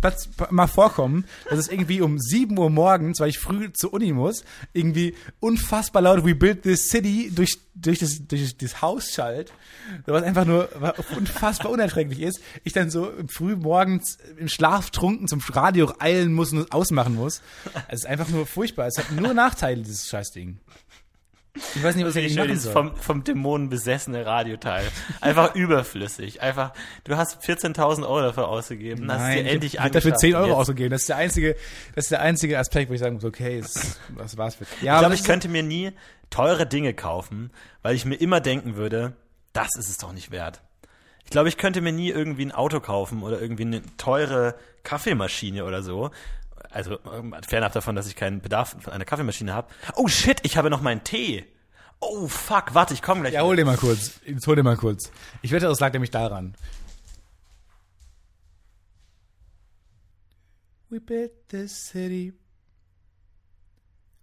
mal vorkommen, dass es irgendwie um 7 Uhr morgens, weil ich früh zur Uni muss, irgendwie unfassbar laut We Build This City durch, durch, das, durch das Haus schallt. Was einfach nur unfassbar unerträglich ist. Ich dann so früh morgens im Schlaf trunken zum Radio eilen muss und ausmachen muss. Es ist einfach nur furchtbar. Es hat nur Nachteile, dieses Scheißding. Ich weiß nicht, was ich machen soll. dieses vom, vom Dämonen besessene Radioteil. Einfach überflüssig. Einfach, du hast 14.000 Euro dafür ausgegeben, hast dir ich endlich hab dafür angeschafft. 10 Euro Jetzt- ausgegeben. Das ist der einzige, das ist der einzige Aspekt, wo ich sagen muss, okay, es, das war's für. Ja, Ich glaube, ich ist- könnte mir nie teure Dinge kaufen, weil ich mir immer denken würde, das ist es doch nicht wert. Ich glaube, ich könnte mir nie irgendwie ein Auto kaufen oder irgendwie eine teure Kaffeemaschine oder so. Also ähm, fernab davon, dass ich keinen Bedarf an einer Kaffeemaschine habe. Oh shit, ich habe noch meinen Tee. Oh fuck, warte, ich komme gleich. Ja, hol den mal kurz. Jetzt hol den mal kurz. Ich wette, das lag nämlich daran. We built this city.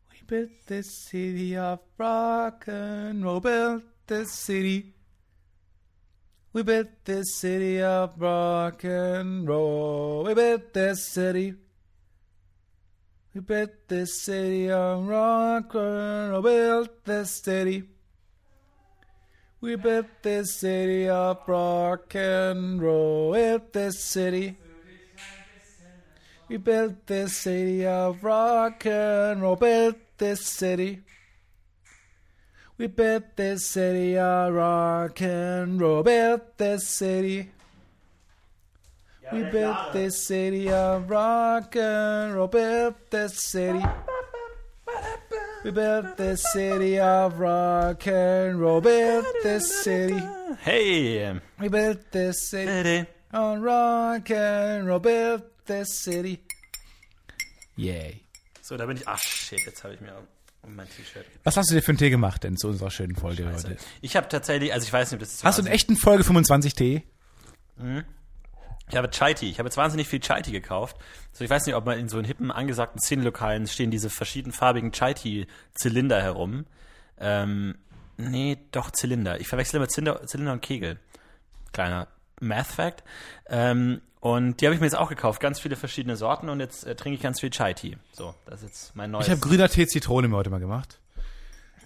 We built this city of rock and roll. Built this city. We built this city of rock and roll. We built this city. We built this city of rock and roll. Built this city. We built this city of rock and roll. Built this city. We built this city of rock and roll. Built this city. We built this city of rock and roll. Built this city. We built this city of rock and roll. Built this city. We built this city of rock and roll. Built this city. Hey. We built this city on rock and roll. Built this city. Yay. So, da bin ich. Ach shit, jetzt habe ich mir mein T-Shirt. Was hast du dir für einen Tee gemacht denn zu unserer schönen Folge Also, heute? Ich habe tatsächlich, also ich weiß nicht, ob das ist Hast du einen echten Folge 25 Tee? Ich habe Chai Tea. Ich habe jetzt wahnsinnig viel Chai Tea gekauft. So, ich weiß nicht, ob man in so in hippen, angesagten Szenelokalen stehen diese verschiedenfarbigen Chai Tea Zylinder herum. Ähm, nee, doch Zylinder. Ich verwechsel immer Zylinder, Zylinder und Kegel. Kleiner Math Fact. Ähm, und die habe ich mir jetzt auch gekauft. Ganz viele verschiedene Sorten und jetzt äh, trinke ich ganz viel Chai Tea. So, das ist jetzt mein neues. Ich habe grüner Tee Zitrone mir heute mal gemacht.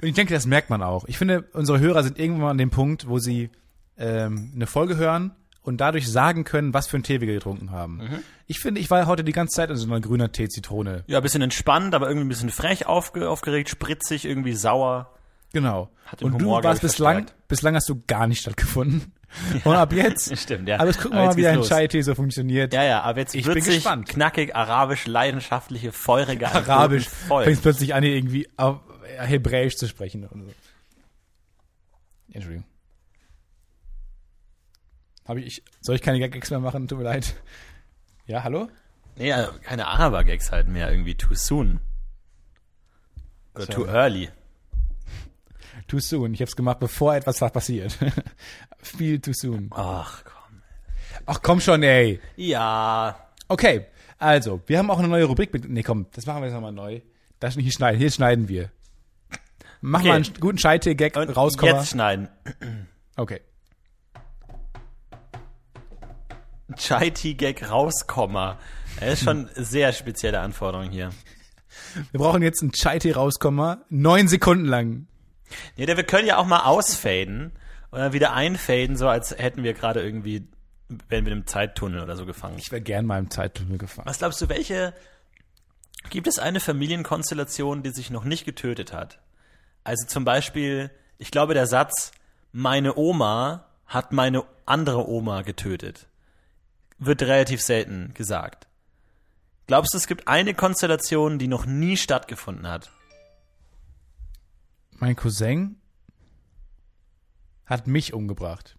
Und ich denke, das merkt man auch. Ich finde, unsere Hörer sind irgendwann an dem Punkt, wo sie ähm, eine Folge hören und dadurch sagen können, was für einen Tee wir getrunken haben. Ich finde, ich war heute die ganze Zeit in so einer grüner Tee Zitrone. ja, ein bisschen entspannt, aber irgendwie ein bisschen frech aufge aufgeregt, spritzig, irgendwie sauer. Genau. Hat den und du Humor, glaub warst bislang, verstärkt. bislang hast du gar nicht stattgefunden. Und ab jetzt. Stimmt, ja. Aber jetzt gucken wir mal, wie los. Chai-Tee so funktioniert. Ja, ja, aber jetzt Ich bin gespannt. knackig, arabisch, leidenschaftliche, feurige Arabisch. Voll. Fängst plötzlich an, hier irgendwie auf, Hebräisch zu sprechen. Und so. Entschuldigung. Habe ich, soll ich keine Gags mehr machen? Tut mir leid. Ja, hallo? Nee, ja, keine Araber-Gags halt mehr, irgendwie too soon. Oder too early. Too soon. Ich habe es gemacht, bevor etwas passiert. Viel too soon. Ach komm. Ach komm schon, ey. Ja, Okay, also, wir haben auch eine neue Rubrik mit. Nee, komm, das machen wir jetzt nochmal neu. Das hier schneiden, hier schneiden wir. Mach Okay. mal einen guten Scheite-Gag rauskommen. jetzt schneiden. Okay. Chai Tea Gag rauskomma. Das ist schon eine sehr spezielle Anforderung hier. Wir brauchen jetzt einen Scheite rauskommen. Neun Sekunden lang. Nee, wir können ja auch mal ausfaden und dann wieder einfaden, so als hätten wir gerade irgendwie, wären wir in einem Zeittunnel oder so gefangen. Ich wäre gern mal im Zeittunnel gefahren. Was glaubst du, welche, gibt es eine Familienkonstellation, die sich noch nicht getötet hat? Also zum Beispiel, ich glaube, der Satz, meine Oma hat meine andere Oma getötet, wird relativ selten gesagt. Glaubst du, es gibt eine Konstellation, die noch nie stattgefunden hat? Mein Cousin hat mich umgebracht.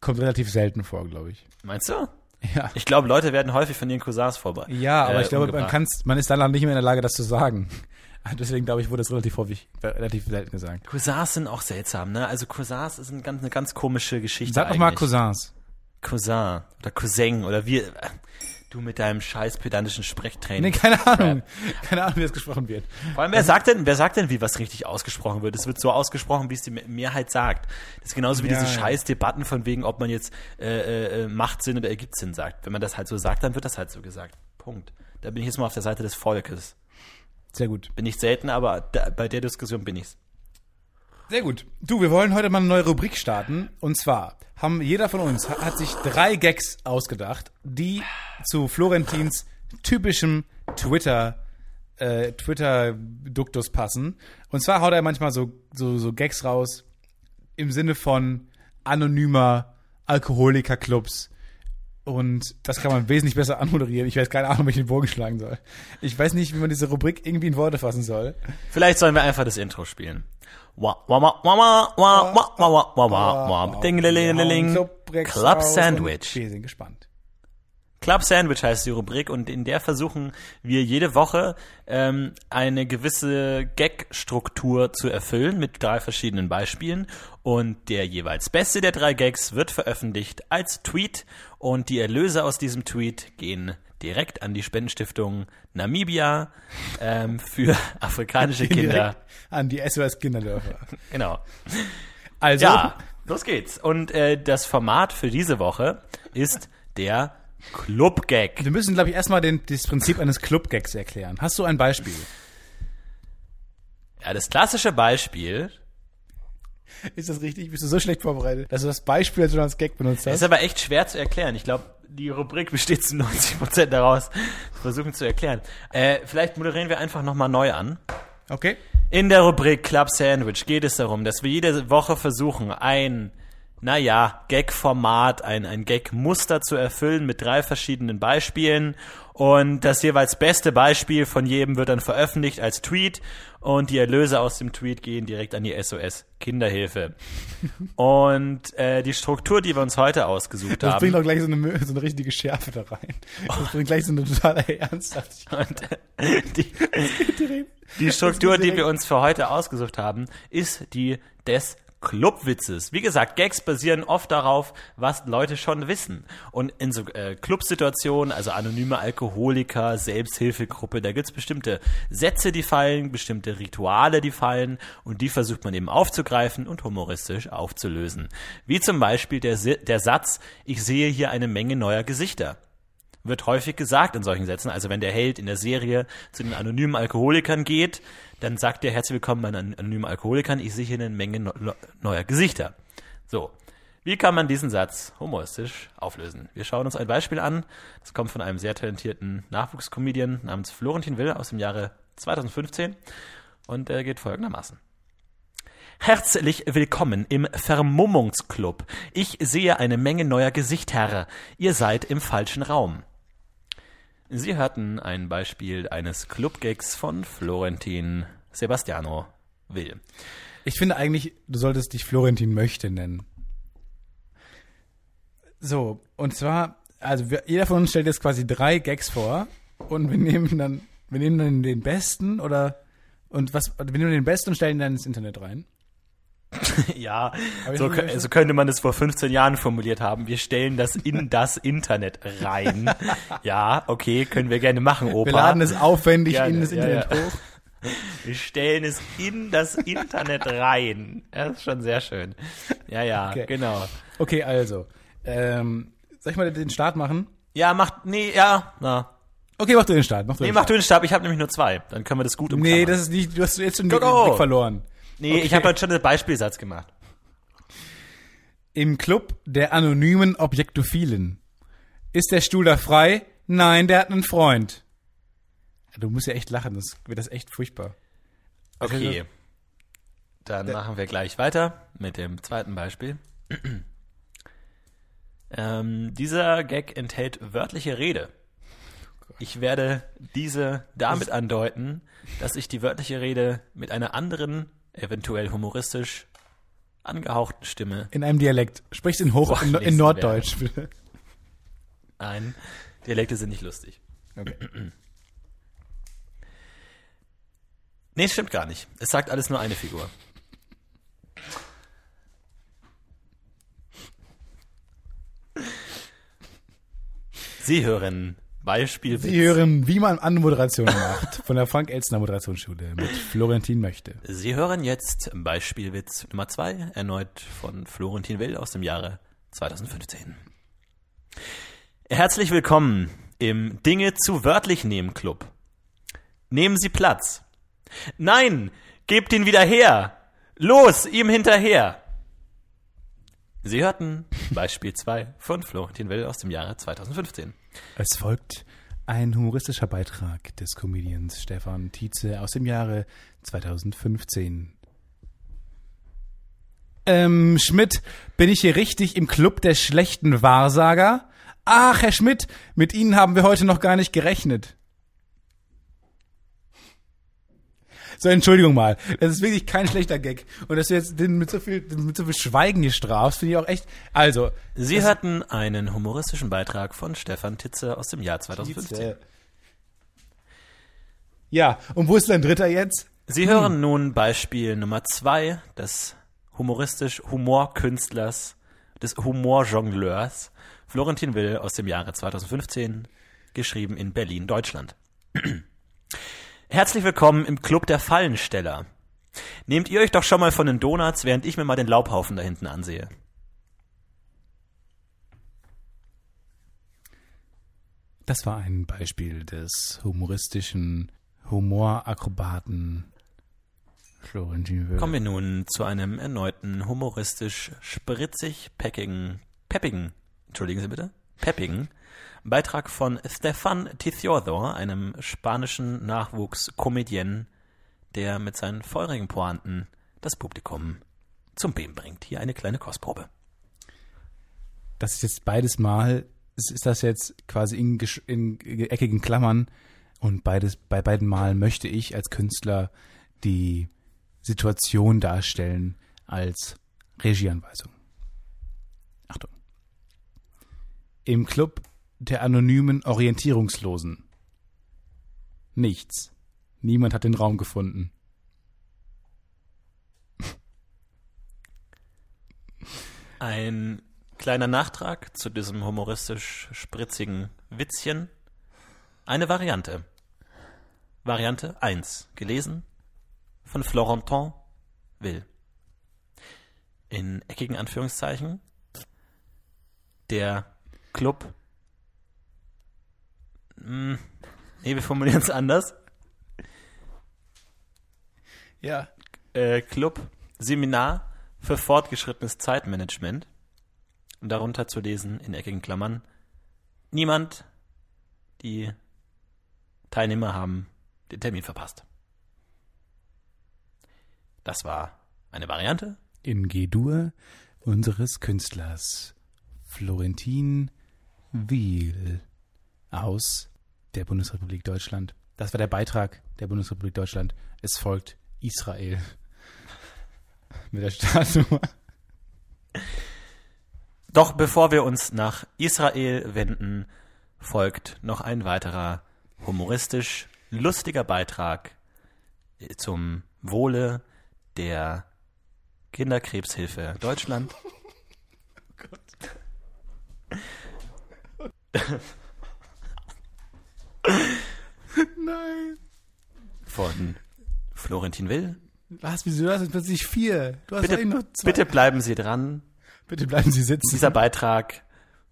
Kommt relativ selten vor, glaube ich. Meinst du? Ja. Ich glaube, Leute werden häufig von ihren Cousins vorbei. Ja, aber äh, ich glaube, man, kann's, man ist dann nicht mehr in der Lage, das zu sagen. Deswegen glaube ich, wurde das relativ häufig, relativ selten gesagt. Cousins sind auch seltsam, ne? Also Cousins ist eine ganz, eine ganz komische Geschichte. Sag doch mal. Cousins. Cousin oder Cousin oder wie. Du mit deinem scheiß pedantischen Sprechtraining. Nee, keine Ahnung. Keine Ahnung, wie das gesprochen wird. Vor allem, wer sagt denn, wer sagt denn, wie was richtig ausgesprochen wird? Es wird so ausgesprochen, wie es die Me- Mehrheit sagt. Das ist genauso wie Ja, diese ja. scheiß Debatten von wegen, ob man jetzt äh, äh, macht Sinn oder ergibt Sinn sagt. Wenn man das halt so sagt, dann wird das halt so gesagt. Punkt. Da bin ich jetzt mal auf der Seite des Volkes. Sehr gut. Bin ich selten, aber da, bei der Diskussion bin ich's. Sehr gut. Du, wir wollen heute mal eine neue Rubrik starten. Und zwar haben jeder von uns hat, sich drei Gags ausgedacht, die zu Florentins typischem Twitter äh, Twitter-Duktus passen. Und zwar haut er manchmal so, so, so Gags raus im Sinne von anonymer Alkoholikerclubs. Und das kann man wesentlich besser anmoderieren. Ich weiß keine Ahnung, wie ich den Bogen schlagen soll. Ich weiß nicht, wie man diese Rubrik irgendwie in Worte fassen soll. Vielleicht sollen wir einfach das Intro spielen. Club Sandwich. Wir sind gespannt. Club Sandwich heißt die Rubrik und in der versuchen wir jede Woche ähm, eine gewisse Gag-Struktur zu erfüllen mit drei verschiedenen Beispielen und der jeweils beste der drei Gags wird veröffentlicht als Tweet und die Erlöse aus diesem Tweet gehen direkt an die Spendenstiftung Namibia ähm, für afrikanische Kinder. Direkt an die SOS Kinderdörfer. Genau. Also, Ja, los geht's. Und äh, das Format für diese Woche ist der Club-Gag. wir müssen, glaube ich, erstmal den, das Prinzip eines Club-Gags erklären. Hast du ein Beispiel? Ja, das klassische Beispiel Ist das richtig? Bist du so schlecht vorbereitet, dass du das Beispiel schon als Gag benutzt ist hast? aber echt schwer zu erklären. Ich glaube, die Rubrik besteht zu 90% daraus, zu versuchen zu erklären. Äh, vielleicht moderieren wir einfach nochmal neu an. Okay. In der Rubrik Club Sandwich geht es darum, dass wir jede Woche versuchen, ein, naja, Gag-Format, ein, ein Gag-Muster zu erfüllen mit drei verschiedenen Beispielen. Und das jeweils beste Beispiel von jedem wird dann veröffentlicht als Tweet und die Erlöse aus dem Tweet gehen direkt an die SOS Kinderhilfe. und äh, die Struktur, die wir uns heute ausgesucht Das haben. bringt auch gleich so eine, so eine richtige Schärfe da rein. Das bringt gleich so eine totale Ernsthaftigkeit. Und äh, die, die Struktur, die wir uns für heute ausgesucht haben, ist die des Clubwitzes. Wie gesagt, Gags basieren oft darauf, was Leute schon wissen. Und in so äh, Clubsituationen, also anonyme Alkoholiker, Selbsthilfegruppe, da gibt's bestimmte Sätze, die fallen, bestimmte Rituale, die fallen und die versucht man eben aufzugreifen und humoristisch aufzulösen. Wie zum Beispiel der, der Satz, ich sehe hier eine Menge neuer Gesichter wird häufig gesagt in solchen Sätzen. Also wenn der Held in der Serie zu den anonymen Alkoholikern geht, dann sagt er herzlich willkommen bei den anonymen Alkoholikern, ich sehe hier eine Menge no neuer Gesichter. So. Wie kann man diesen Satz humoristisch auflösen? Wir schauen uns ein Beispiel an. Das kommt von einem sehr talentierten Nachwuchscomedian namens Florentin Will aus dem Jahre 2015 und er geht folgendermaßen. Herzlich willkommen im Vermummungsclub. Ich sehe eine Menge neuer Gesichter. Ihr seid im falschen Raum. Sie hörten ein Beispiel eines Clubgags von Florentin Sebastiano Will. Ich finde eigentlich, du solltest dich Florentin Möchte nennen. So, und zwar, also wir, jeder von uns stellt jetzt quasi drei Gags vor und wir nehmen dann, wir nehmen dann den besten oder und was, wir nehmen den besten und stellen ihn dann ins Internet rein. Ja, so, so könnte man es vor 15 Jahren formuliert haben. Wir stellen das in das Internet rein. Ja, okay, können wir gerne machen, Opa. Wir laden es aufwendig Gerne, in das Internet ja. hoch. Wir stellen es in das Internet rein. Das ist schon sehr schön. Ja, ja, Okay. genau. Okay, also, ähm, soll ich mal den Start machen? Ja, macht, nee, ja, na. Okay, mach du den Start. Mach du Nee, den mach Start. du den Stab, ich habe nämlich nur zwei. Dann können wir das gut umklammern. Nee, das ist nicht, du hast jetzt schon Go, den go. Blick verloren. Nee ich okay. habe heute schon einen Beispielsatz gemacht. Im Club der anonymen Objektophilen. Ist der Stuhl da frei? Nein, der hat einen Freund. Du musst ja echt lachen, sonst wird das echt furchtbar. Okay. Dann machen wir gleich weiter mit dem zweiten Beispiel. ähm, dieser Gag enthält wörtliche Rede. Ich werde diese damit andeuten, dass ich die wörtliche Rede mit einer anderen, eventuell humoristisch angehauchten Stimme In einem Dialekt. Sprich's in Hoch, in, in Norddeutsch, bitte. Nein, Dialekte sind nicht lustig. Okay. Nee, es stimmt gar nicht. Es sagt alles nur eine Figur. Sie hören Beispiel. Sie hören, wie man Anmoderation macht, von der Frank-Elstner Moderationsschule mit Florentin Möchte. Sie hören jetzt Beispielwitz Nummer zwei, erneut von Florentin Will aus dem Jahre 2015. Herzlich willkommen im Dinge zu wörtlich nehmen Club. Nehmen Sie Platz. Nein, gebt ihn wieder her. Los, ihm hinterher. Sie hörten Beispiel 2 von Florentin Will aus dem Jahre 2015. Es folgt ein humoristischer Beitrag des Comedians Stefan Tietze aus dem Jahre 2015. Ähm, Schmidt, bin ich hier richtig im Club der schlechten Wahrsager? Ach, Herr Schmidt, mit Ihnen haben wir heute noch gar nicht gerechnet. So, Entschuldigung mal. Das ist wirklich kein schlechter Gag. Und dass du jetzt den mit so viel, mit so viel Schweigen hier strafst, finde ich auch echt. Also. Sie hörten einen humoristischen Beitrag von Stefan Titze aus dem Jahr 2015. Ja, und wo ist dein dritter jetzt? Sie hören nun Beispiel Nummer zwei des humoristisch Humorkünstlers, des Humorjongleurs Florentin Will aus dem Jahre 2015, geschrieben in Berlin, Deutschland. Herzlich willkommen im Club der Fallensteller. Nehmt ihr euch doch schon mal von den Donuts, während ich mir mal den Laubhaufen da hinten ansehe. Das war ein Beispiel des humoristischen Humorakrobaten Florentin. Kommen wir nun zu einem erneuten humoristisch spritzig peckigen, peppigen, entschuldigen Sie bitte, peppigen Beitrag von Stefan Ticiodor, einem spanischen Nachwuchskomedien, der mit seinen feurigen Pointen das Publikum zum Beben bringt. Hier eine kleine Kostprobe. Das ist jetzt beides Mal, ist das jetzt quasi in, in eckigen Klammern und beides, bei beiden Malen möchte ich als Künstler die Situation darstellen als Regieanweisung. Im Club der anonymen Orientierungslosen. Nichts. Niemand hat den Raum gefunden. Ein kleiner Nachtrag zu diesem humoristisch spritzigen Witzchen. Eine Variante. Variante 1. Gelesen von Florentin Will. In eckigen Anführungszeichen. Der Club. Hm, nee, wir formulieren es anders. Ja. äh, Club Seminar für fortgeschrittenes Zeitmanagement. Und darunter zu lesen in eckigen Klammern. Niemand, die Teilnehmer haben den Termin verpasst. Das war eine Variante. in G-Dur unseres Künstlers Florentin Wiel aus der Bundesrepublik Deutschland. Das war der Beitrag der Bundesrepublik Deutschland. Es folgt Israel mit der Startnummer. Doch bevor wir uns nach Israel wenden, folgt noch ein weiterer humoristisch lustiger Beitrag äh, zum Wohle der Kinderkrebshilfe Deutschland. Nein. Von Florentin Will. Was? Wieso? Du hast jetzt plötzlich vier. Du hast Bitte, noch zwei. bitte bleiben Sie dran. bitte bleiben Sie sitzen. Dieser Beitrag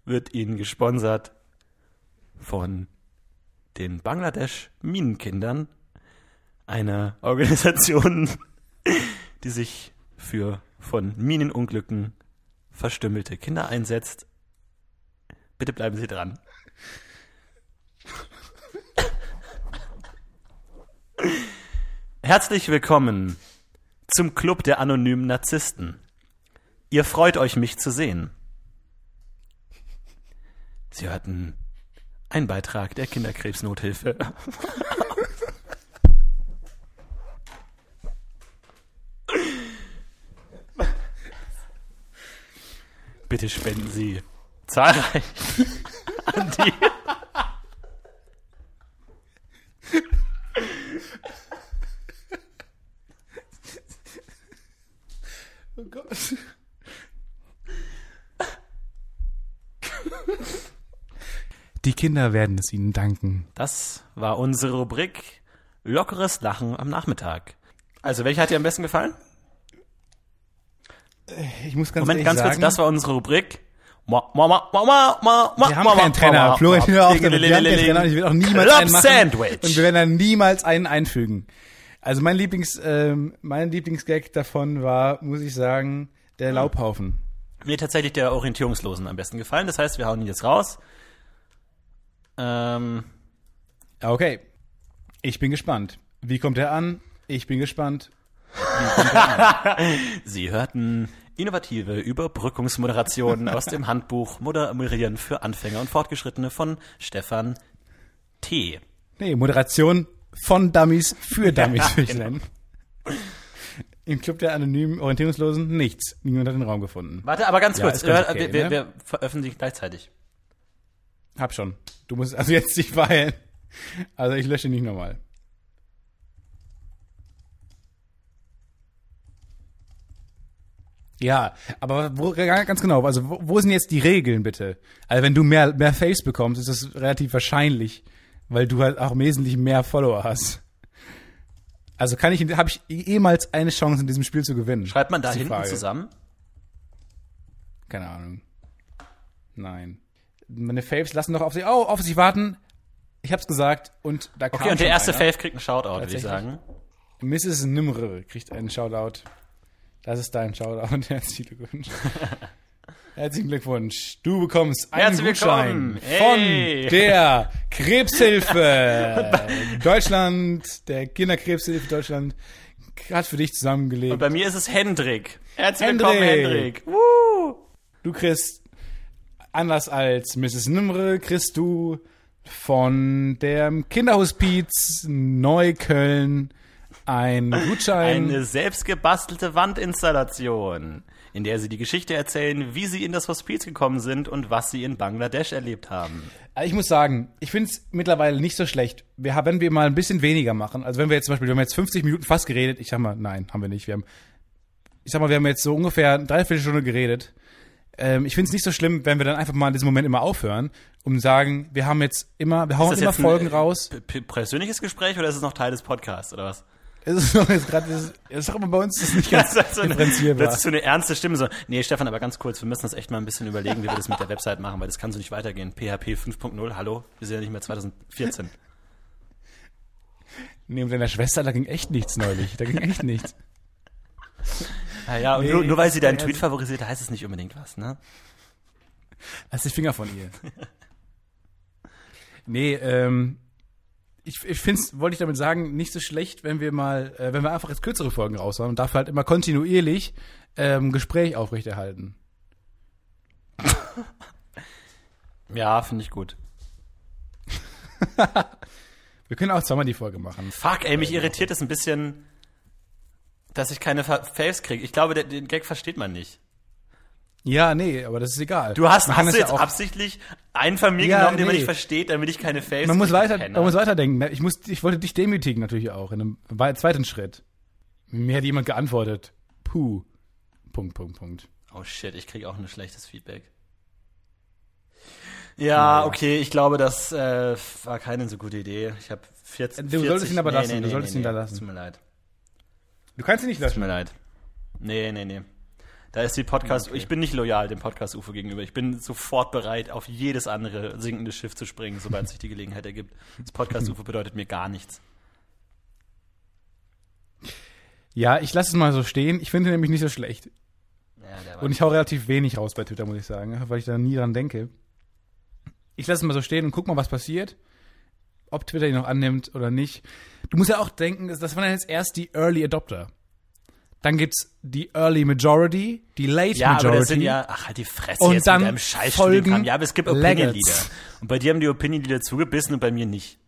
wird Ihnen gesponsert von den Bangladesch Minenkindern, einer Organisation, die sich für von Minenunglücken verstümmelte Kinder einsetzt. Bitte bleiben Sie dran. Herzlich willkommen zum Club der anonymen Narzissten. Ihr freut euch, mich zu sehen. Sie hörten einen Beitrag der Kinderkrebsnothilfe. Bitte spenden Sie zahlreich machen die. Oh Gott. Die Kinder werden es ihnen danken. Das war unsere Rubrik Lockeres Lachen am Nachmittag. Also, welche hat dir am besten gefallen? Ich muss ganz Moment, ehrlich ganz kurz, sagen, das war unsere Rubrik. Ma, ma, ma, ma, ma, ma, ma, wir haben ma, keinen Trainer. ma, Florian, hör auf damit. Wir haben keinen Trainer und ich will auch niemals Club einen machen. Sandwich. Und wir werden dann niemals einen einfügen. Also mein Lieblings, ähm, mein Lieblingsgag davon war, muss ich sagen, der Laubhaufen. Mir tatsächlich der Orientierungslosen am besten gefallen. Das heißt, wir hauen ihn jetzt raus. Ähm, Okay. Ich bin gespannt. Wie kommt er an? Ich bin gespannt. Sie hörten innovative Überbrückungsmoderationen aus dem Handbuch Moderieren für Anfänger und Fortgeschrittene von Stefan T. Nee, Moderation von Dummies für Dummies, Ja, würde ich genau. nennen. Im Club der anonymen Orientierungslosen nichts. Niemand hat den Raum gefunden. Warte, aber ganz Ja, kurz. ganz äh, okay, wir, ne? wir veröffentlichen gleichzeitig. Hab schon. Du musst also jetzt dich verheilen. Also ich lösche nicht nochmal. Ja, aber wo, ganz genau, also wo, wo sind jetzt die Regeln bitte? Also wenn du mehr, mehr Face bekommst, ist das relativ wahrscheinlich, weil du halt auch wesentlich mehr Follower hast. Also kann ich, habe ich ehemals eine Chance in diesem Spiel zu gewinnen? Schreibt man da hinten Frage. zusammen? Keine Ahnung. Nein. Meine Faves lassen doch auf sich, oh, auf sich warten. Ich hab's gesagt und da kam Okay, und der erste einer. Fave kriegt einen Shoutout, würde ich sagen. Mrs. Nimre kriegt einen Shoutout. Das ist dein Shoutout. Herzlichen Glückwunsch. Herzlichen Glückwunsch. Du bekommst einen Herzlich Gutschein. Hey. von der Krebshilfe Deutschland, der Kinderkrebshilfe Deutschland hat für dich zusammengelegt. Und bei mir ist es Hendrik. Herzlich Hendrik. willkommen, Hendrik. Woo! Du kriegst, anders als Mrs. Nimre, kriegst du von dem Kinderhospiz Neukölln ein Gutschein. Eine selbstgebastelte Wandinstallation, in der sie die Geschichte erzählen, wie sie in das Hospiz gekommen sind und was sie in Bangladesch erlebt haben. Ich muss sagen, ich finde es mittlerweile nicht so schlecht. Wir haben, wenn wir mal ein bisschen weniger machen, also wenn wir jetzt zum Beispiel, wir haben jetzt 50 Minuten fast geredet, ich sag mal, nein, haben wir nicht. Wir haben, ich sag mal, wir haben jetzt so ungefähr eine Dreiviertelstunde geredet. Ähm, ich finde es nicht so schlimm, wenn wir dann einfach mal in diesem Moment immer aufhören und sagen, wir haben jetzt immer, wir hauen immer Folgen ein, raus. äh, persönliches Gespräch oder ist es noch Teil des Podcasts oder was? Es ist doch jetzt gerade, es ist doch bei uns das ist nicht ganz Das so eine, differenzierbar. das ist so eine ernste Stimme. So, nee, Stefan, aber ganz kurz, wir müssen das echt mal ein bisschen überlegen, wie wir das mit der Website machen, weil das kann so nicht weitergehen. PHP 5.0, hallo, wir sind ja nicht mehr 2014. Nee, mit deiner Schwester, da ging echt nichts neulich. Da ging echt nichts. Ja, ja, und Nee, nur, nur weil sie deinen also- Tweet favorisiert, heißt es nicht unbedingt was, ne? Lass die Finger von ihr. nee, ähm, ich, ich finde es, wollte ich damit sagen, nicht so schlecht, wenn wir mal, äh, wenn wir einfach jetzt kürzere Folgen raushauen und dafür halt immer kontinuierlich ähm, Gespräch aufrechterhalten. Ja, finde ich gut. Wir können auch zweimal die Folge machen. Fuck, ey, mich irritiert es ein bisschen, dass ich keine Fa- Faves kriege. Ich glaube, den Gag versteht man nicht. Ja, nee, aber das ist egal. Du hast, hast du ja jetzt auch- absichtlich einen von mir Ja, genommen, den man nee. nicht versteht, damit ich keine Faves Man muss weiter, Penner. man muss weiterdenken. Ich muss, ich wollte dich demütigen natürlich auch in einem wei- zweiten Schritt. Mir hat jemand geantwortet. Puh. Punkt, Punkt, Punkt. Oh shit, ich kriege auch ein schlechtes Feedback. Ja, okay, ich glaube, das äh, war keine so gute Idee. Ich habe 14. Du solltest ihn aber lassen, du solltest ihn da nee, lassen. Tut mir leid. Du kannst ihn nicht Tut löschen. mir leid. Nee, nee, nee. Da ist die Podcast, Okay. ich bin nicht loyal dem Podcast UFO gegenüber. Ich bin sofort bereit, auf jedes andere sinkende Schiff zu springen, sobald sich die Gelegenheit ergibt. Das Podcast UFO bedeutet mir gar nichts. Ja, ich lasse es mal so stehen. Ich finde nämlich nicht so schlecht. Ja, Und ich hau relativ wenig raus bei Twitter, muss ich sagen, weil ich da nie dran denke. Ich lasse es mal so stehen und guck mal, was passiert. Ob Twitter ihn noch annimmt oder nicht. Du musst ja auch denken, das waren jetzt erst die Early Adopter. Dann gibt's die Early Majority, die Late ja, Majority. aber das sind ja, ach halt die Fresse Und jetzt dann mit deinem Scheiß folgen Ja, aber es gibt Opinion Laggards. Leader. Und bei dir haben die Opinion Leader zugebissen und bei mir nicht.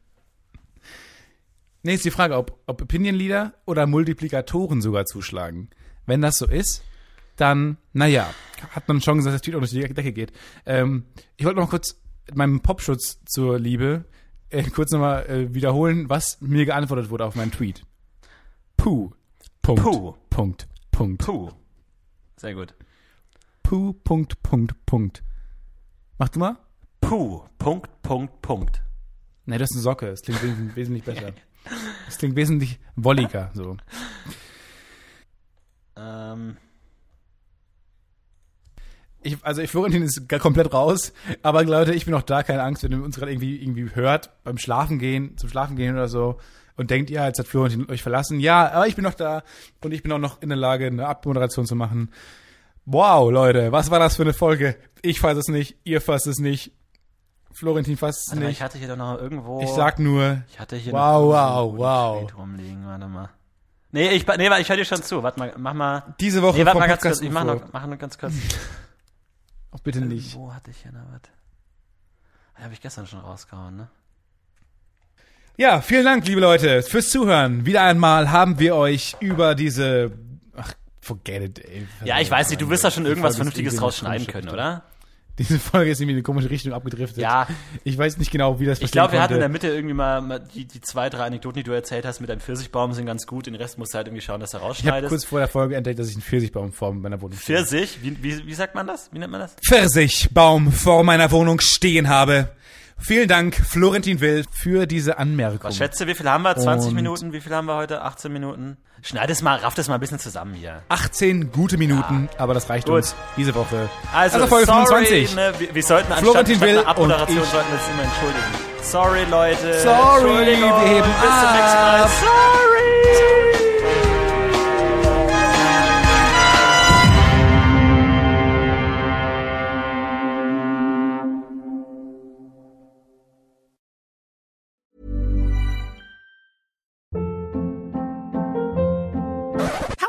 Nee, ist die Frage, ob, ob Opinion Leader oder Multiplikatoren sogar zuschlagen. Wenn das so ist, dann, naja, hat man Chance, dass das Tweet auch durch die Decke geht. Ähm, ich wollte noch kurz meinem Popschutz zur Liebe äh, kurz nochmal äh, wiederholen, was mir geantwortet wurde auf meinen Tweet. Puh. Punkt. Puh. Punkt. Punkt. Puh. Sehr gut. Puh. Punkt. Punkt. Punkt. Mach du mal? Puh. Punkt, Punkt, Punkt. Nee, das ist eine Socke. Das klingt wesentlich, wesentlich besser. Das klingt wesentlich wolliger. So. Ähm, Ich, also ich, Florentin ist gar komplett raus, aber Leute, ich bin auch da, keine Angst, wenn ihr uns gerade irgendwie, irgendwie hört, beim Schlafen gehen, zum Schlafen gehen oder so und denkt, ja, jetzt hat Florentin euch verlassen. Ja, aber ich bin noch da und ich bin auch noch in der Lage, eine Abmoderation zu machen. Wow, Leute, was war das für eine Folge? Ich fasse es nicht, ihr fasst es nicht, Florentin fasst es warte mal, nicht. ich hatte hier doch noch irgendwo. Ich sag nur, ich hatte hier wow, noch wow, wow. Rumliegen. Warte mal. Nee, ich, nee, ich höre dir schon zu. Warte mal, mach mal. diese Woche Nee, warte mal ganz kurz. Ich mach noch, mach noch ganz kurz. Auch bitte nicht. Wo hatte ich hier noch was? Die habe ich gestern schon rausgehauen, ne? Ja, vielen Dank, liebe Leute, fürs Zuhören. Wieder einmal haben wir euch über diese. Ach, forget it, ey. Ja, ich weiß nicht, du wirst da schon irgendwas Vernünftiges draus schneiden können, oder? Diese Folge ist irgendwie in eine komische Richtung abgedriftet. Ja. Ich weiß nicht genau, wie das Ich glaube, wir hatten in der. Mitte irgendwie mal, die, die zwei, drei Anekdoten, die du erzählt hast mit deinem Pfirsichbaum, sind ganz gut. Den Rest musst du halt irgendwie schauen, dass du Ich habe rausschneidest. kurz vor der Folge entdeckt, dass ich einen Pfirsichbaum vor meiner Wohnung Pfirsich? Wie, wie, wie sagt man das? Wie nennt man das? Pfirsichbaum vor meiner Wohnung stehen habe. Vielen Dank, Florentin Will, für diese Anmerkung. Was schätze, wie viel haben wir? 20 Und- Minuten? Wie viel haben wir heute? 18 Minuten? Schneid es mal, raff das mal ein bisschen zusammen hier. 18 gute Minuten, aber das reicht Gut. uns diese Woche. Also, Folge sorry, 25. Ne, wir, wir sollten anstatt Florentin Will Abmoderation sollten wir uns immer entschuldigen. Sorry, Leute. Sorry, wir heben Bis zum nächsten Mal. Sorry.